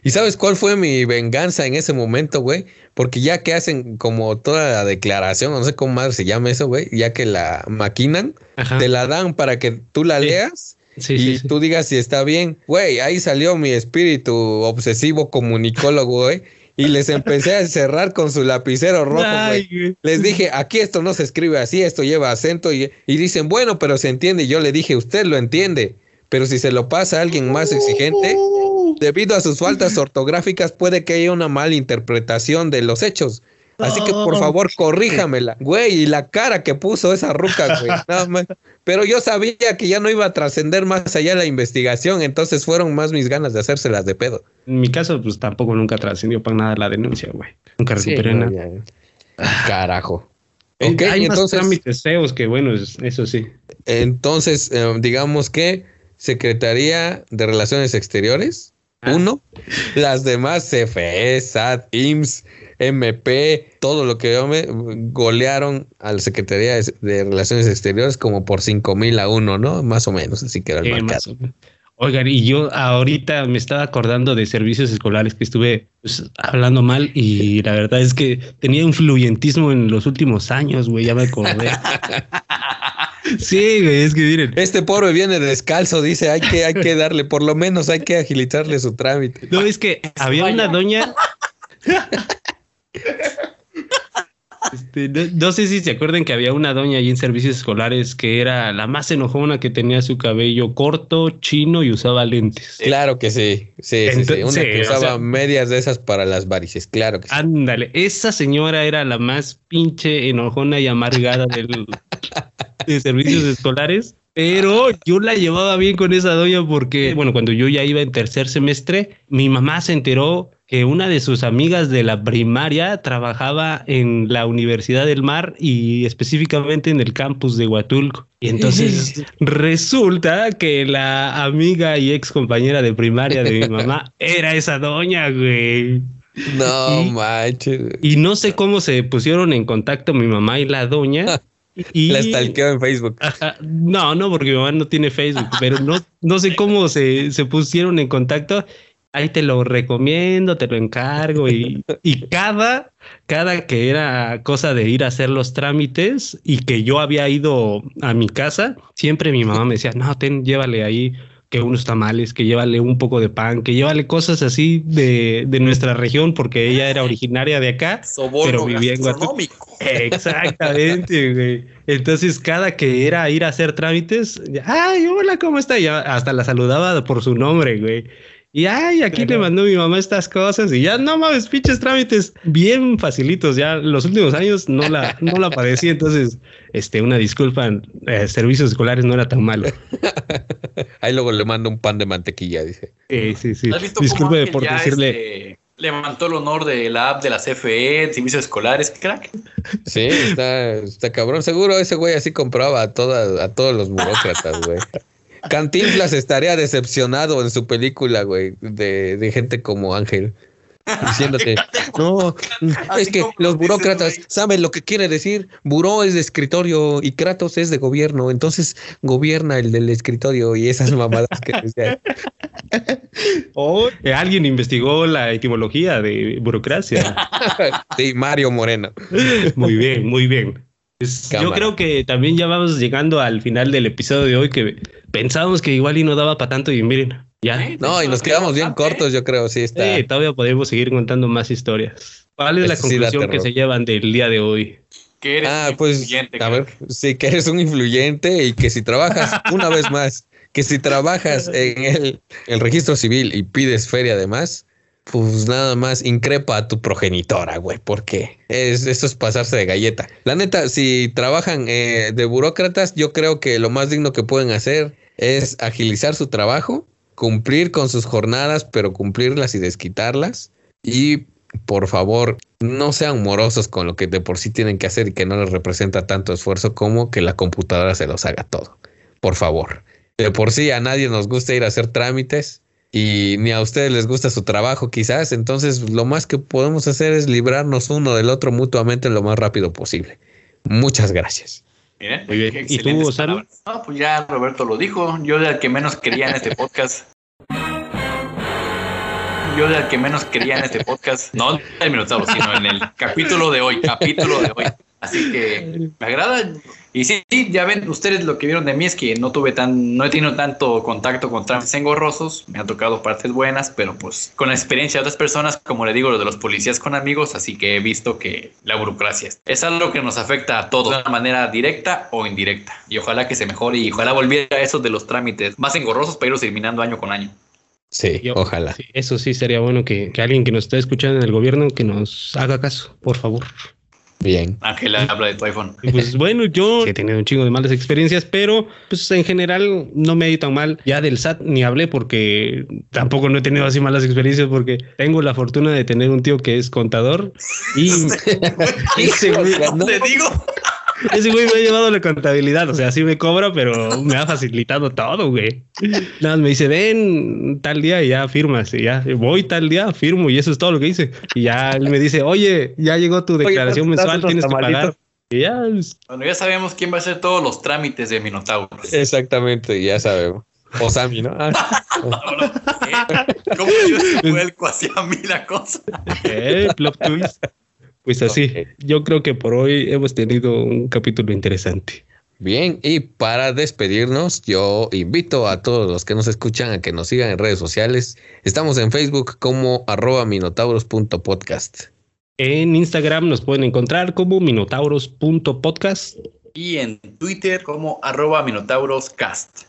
¿Y sabes cuál fue mi venganza en ese momento, güey? Porque ya que hacen como toda la declaración, no sé cómo madre se llama eso, güey, ya que la maquinan, Ajá. te la dan para que tú la Sí. leas Sí, y sí. tú digas si está bien. Güey, ahí salió mi espíritu obsesivo comunicólogo, güey. Y les empecé a cerrar con su lapicero rojo, güey. Les dije, aquí esto no se escribe así, esto lleva acento. Y, y dicen, bueno, pero se entiende. Y yo le dije, usted lo entiende. Pero si se lo pasa a alguien más exigente, debido a sus faltas ortográficas, puede que haya una mala interpretación de los hechos. Así que por favor, corríjamela. Güey, y la cara que puso esa ruca, güey. nada más. Pero yo sabía que ya no iba a trascender más allá la investigación, entonces fueron más mis ganas de hacérselas de pedo. En mi caso, pues tampoco nunca trascendió para nada la denuncia, güey. Nunca recuperé Sí, no, nada. Carajo. Eh, Ok, Hay más entonces, trámites feos que bueno, es- eso sí. entonces eh, digamos que Secretaría de Relaciones Exteriores, Ah. uno, las demás CFE, SAT, IMSS, MP, todo lo que yo me golearon a la Secretaría de, de Relaciones Exteriores como por cinco mil a uno, ¿no? Más o menos, así que era el Eh, marcado. más o menos. Oigan, y yo ahorita me estaba acordando de servicios escolares que estuve pues, hablando mal y la verdad es que tenía influyentismo en los últimos años, güey, ya me acordé. sí, güey, es que miren. Este pobre viene descalzo, dice, hay que, hay que darle, por lo menos hay que agilizarle su trámite. No, es que había una doña. Este, no, no sé si se acuerdan que había una doña ahí en servicios escolares que era la más enojona que tenía su cabello corto, chino y usaba lentes. Claro que sí, sí, sí, sí. Una que o usaba sea- medias de esas para las varices, claro que sí. Ándale, esa señora era la más pinche enojona y amargada del, de servicios escolares. Pero yo la llevaba bien con esa doña porque, bueno, cuando yo ya iba en tercer semestre, mi mamá se enteró que una de sus amigas de la primaria trabajaba en la Universidad del Mar y específicamente en el campus de Huatulco. Y entonces resulta que la amiga y ex compañera de primaria de mi mamá era esa doña, güey. No Y- manches. Y no sé cómo se pusieron en contacto mi mamá y la doña. Y, La stalkeó en Facebook. Ajá, no, no, porque mi mamá no tiene Facebook, pero no, no sé cómo se, se pusieron en contacto. Ahí te lo recomiendo, te lo encargo. Y, y cada, cada que era cosa de ir a hacer los trámites y que yo había ido a mi casa, siempre mi mamá me decía, no, ten, llévale ahí que unos tamales, que llévale un poco de pan, que llévale cosas así de, de nuestra región, porque ella era originaria de acá, pero vivía en Huatulco. Exactamente, güey. Entonces, cada que era ir a hacer trámites, ay, hola, ¿cómo está? Y ya hasta la saludaba por su nombre, güey. Y ay, aquí le mandó mi mamá estas cosas y ya no mames, pinches trámites bien facilitos. Ya los últimos años no la, no la padecí. Entonces, este, una disculpa, eh, servicios escolares no era tan malo. Ahí luego le mando un pan de mantequilla, dice. Sí, sí, sí. ¿Has visto Disculpe por decirle. este, levantó el honor de la app de la CFE, servicios escolares, crack? Sí, está, está cabrón. Seguro ese güey así compraba a, toda, a todos los burócratas, güey. Cantinflas estaría decepcionado en su película, güey, de, de gente como Ángel. diciéndote, no, es que los burócratas saben lo que quiere decir. Buró es de escritorio y Kratos es de gobierno, entonces gobierna el del escritorio y esas mamadas que decía. O eh, alguien investigó la etimología de burocracia. Sí, Mario Moreno. Muy bien, muy bien. Pues, yo creo que también ya vamos llegando al final del episodio de hoy que pensábamos que igual y no daba para tanto y miren, ya. No, y nos quedamos bien cortos, yo creo, sí está. Sí, todavía podemos seguir contando más historias. ¿Cuál es la sí conclusión que se llevan del día de hoy? Que eres Ah, un pues, influyente, a ver, sí, que eres un influyente y que si trabajas, una vez más, que si trabajas en el, el registro civil y pides feria además, pues nada más increpa a tu progenitora, güey, porque es, eso es pasarse de galleta. La neta, si trabajan eh, de burócratas, yo creo que lo más digno que pueden hacer es agilizar su trabajo, cumplir con sus jornadas, pero cumplirlas y desquitarlas. Y por favor, no sean morosos con lo que de por sí tienen que hacer y que no les representa tanto esfuerzo como que la computadora se los haga todo. Por favor. De por sí a nadie nos gusta ir a hacer trámites y ni a ustedes les gusta su trabajo quizás. Entonces lo más que podemos hacer es librarnos uno del otro mutuamente lo más rápido posible. Muchas gracias. Miren, Muy bien. qué ¿Y tú. No, pues ya Roberto lo dijo. Yo del que menos quería en este podcast. Yo del que menos quería en este podcast. No en el Minotauro, sino en el capítulo de hoy. Capítulo de hoy. Así que me agrada. Y sí, sí, ya ven ustedes lo que vieron de mí es que no tuve tan, no he tenido tanto contacto con trámites engorrosos. Me han tocado partes buenas, pero pues con la experiencia de otras personas, como le digo, lo de los policías con amigos, así que he visto que la burocracia es- es algo que nos afecta a todos de una manera directa o indirecta. Y ojalá que se mejore y ojalá volviera a eso de los trámites más engorrosos para irlos eliminando año con año. Sí, Yo- ojalá. Sí, eso sí sería bueno que, que alguien que nos esté escuchando en el gobierno que nos haga caso, por favor. Bien. Ángela habla de tu iPhone. Y pues bueno, yo he tenido un chingo de malas experiencias, pero pues en general no me ha ido tan mal. Ya del SAT ni hablé porque tampoco no he tenido así malas experiencias porque tengo la fortuna de tener un tío que es contador y ese güey, no, Te digo. Ese güey me ha llevado la contabilidad, o sea, sí me cobra, pero me ha facilitado todo, güey. Nada más me dice, ven tal día y ya firmas, y ya voy tal día, firmo y eso es todo lo que hice. Y ya él me dice, oye, ya llegó tu declaración ¿no te das mensual, tienes que pagar. Y ya, pues, Bueno, ya sabemos quién va a hacer todos los trámites de Minotauros. Exactamente, ya sabemos. O Sammy, ¿no? Ah. ¿Cómo dio ese vuelco hacia mí la cosa? Eh, plot twist. Pues así, yo creo que por hoy hemos tenido un capítulo interesante. Bien, y para despedirnos, yo invito a todos los que nos escuchan a que nos sigan en redes sociales. Estamos en Facebook como arroba minotauros.podcast. En Instagram nos pueden encontrar como minotauros.podcast. Y en Twitter como arroba minotauroscast.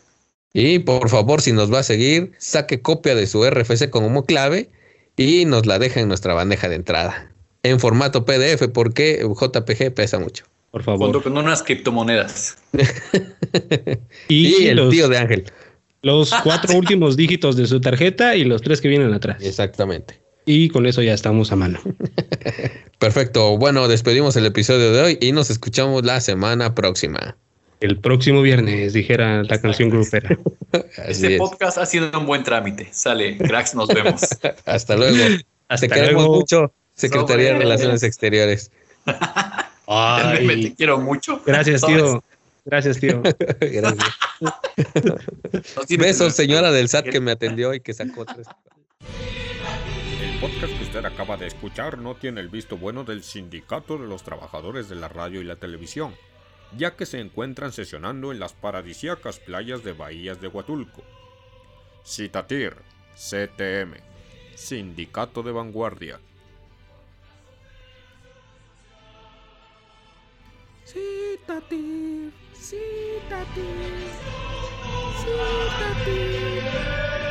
Y por favor, si nos va a seguir, saque copia de su RFC como clave y nos la deja en nuestra bandeja de entrada. En formato PDF, porque JPG pesa mucho. Por Junto favor. con unas criptomonedas. Y, el los, tío de Ángel. los cuatro últimos dígitos de su tarjeta y los tres que vienen atrás. Exactamente. Y con eso ya estamos a mano. Perfecto. Bueno, despedimos el episodio de hoy y nos escuchamos la semana próxima. El próximo viernes, dijera la canción grupera. Así Este es. podcast ha sido un buen trámite. Sale, cracks, nos vemos. Hasta luego. Hasta Te queremos luego. mucho, Secretaría de. Relaciones Exteriores. Ay, Me te quiero mucho. gracias, tío. Gracias, tío. Gracias. Besos, señora del SAT que me atendió y que sacó tres. El podcast que usted acaba de escuchar no tiene el visto bueno del Sindicato de los Trabajadores de la Radio y la Televisión, ya que se encuentran sesionando en las paradisíacas playas de Bahías de Huatulco. Citatir, CTM, Sindicato de Vanguardia. Citatir, citatir, citatir.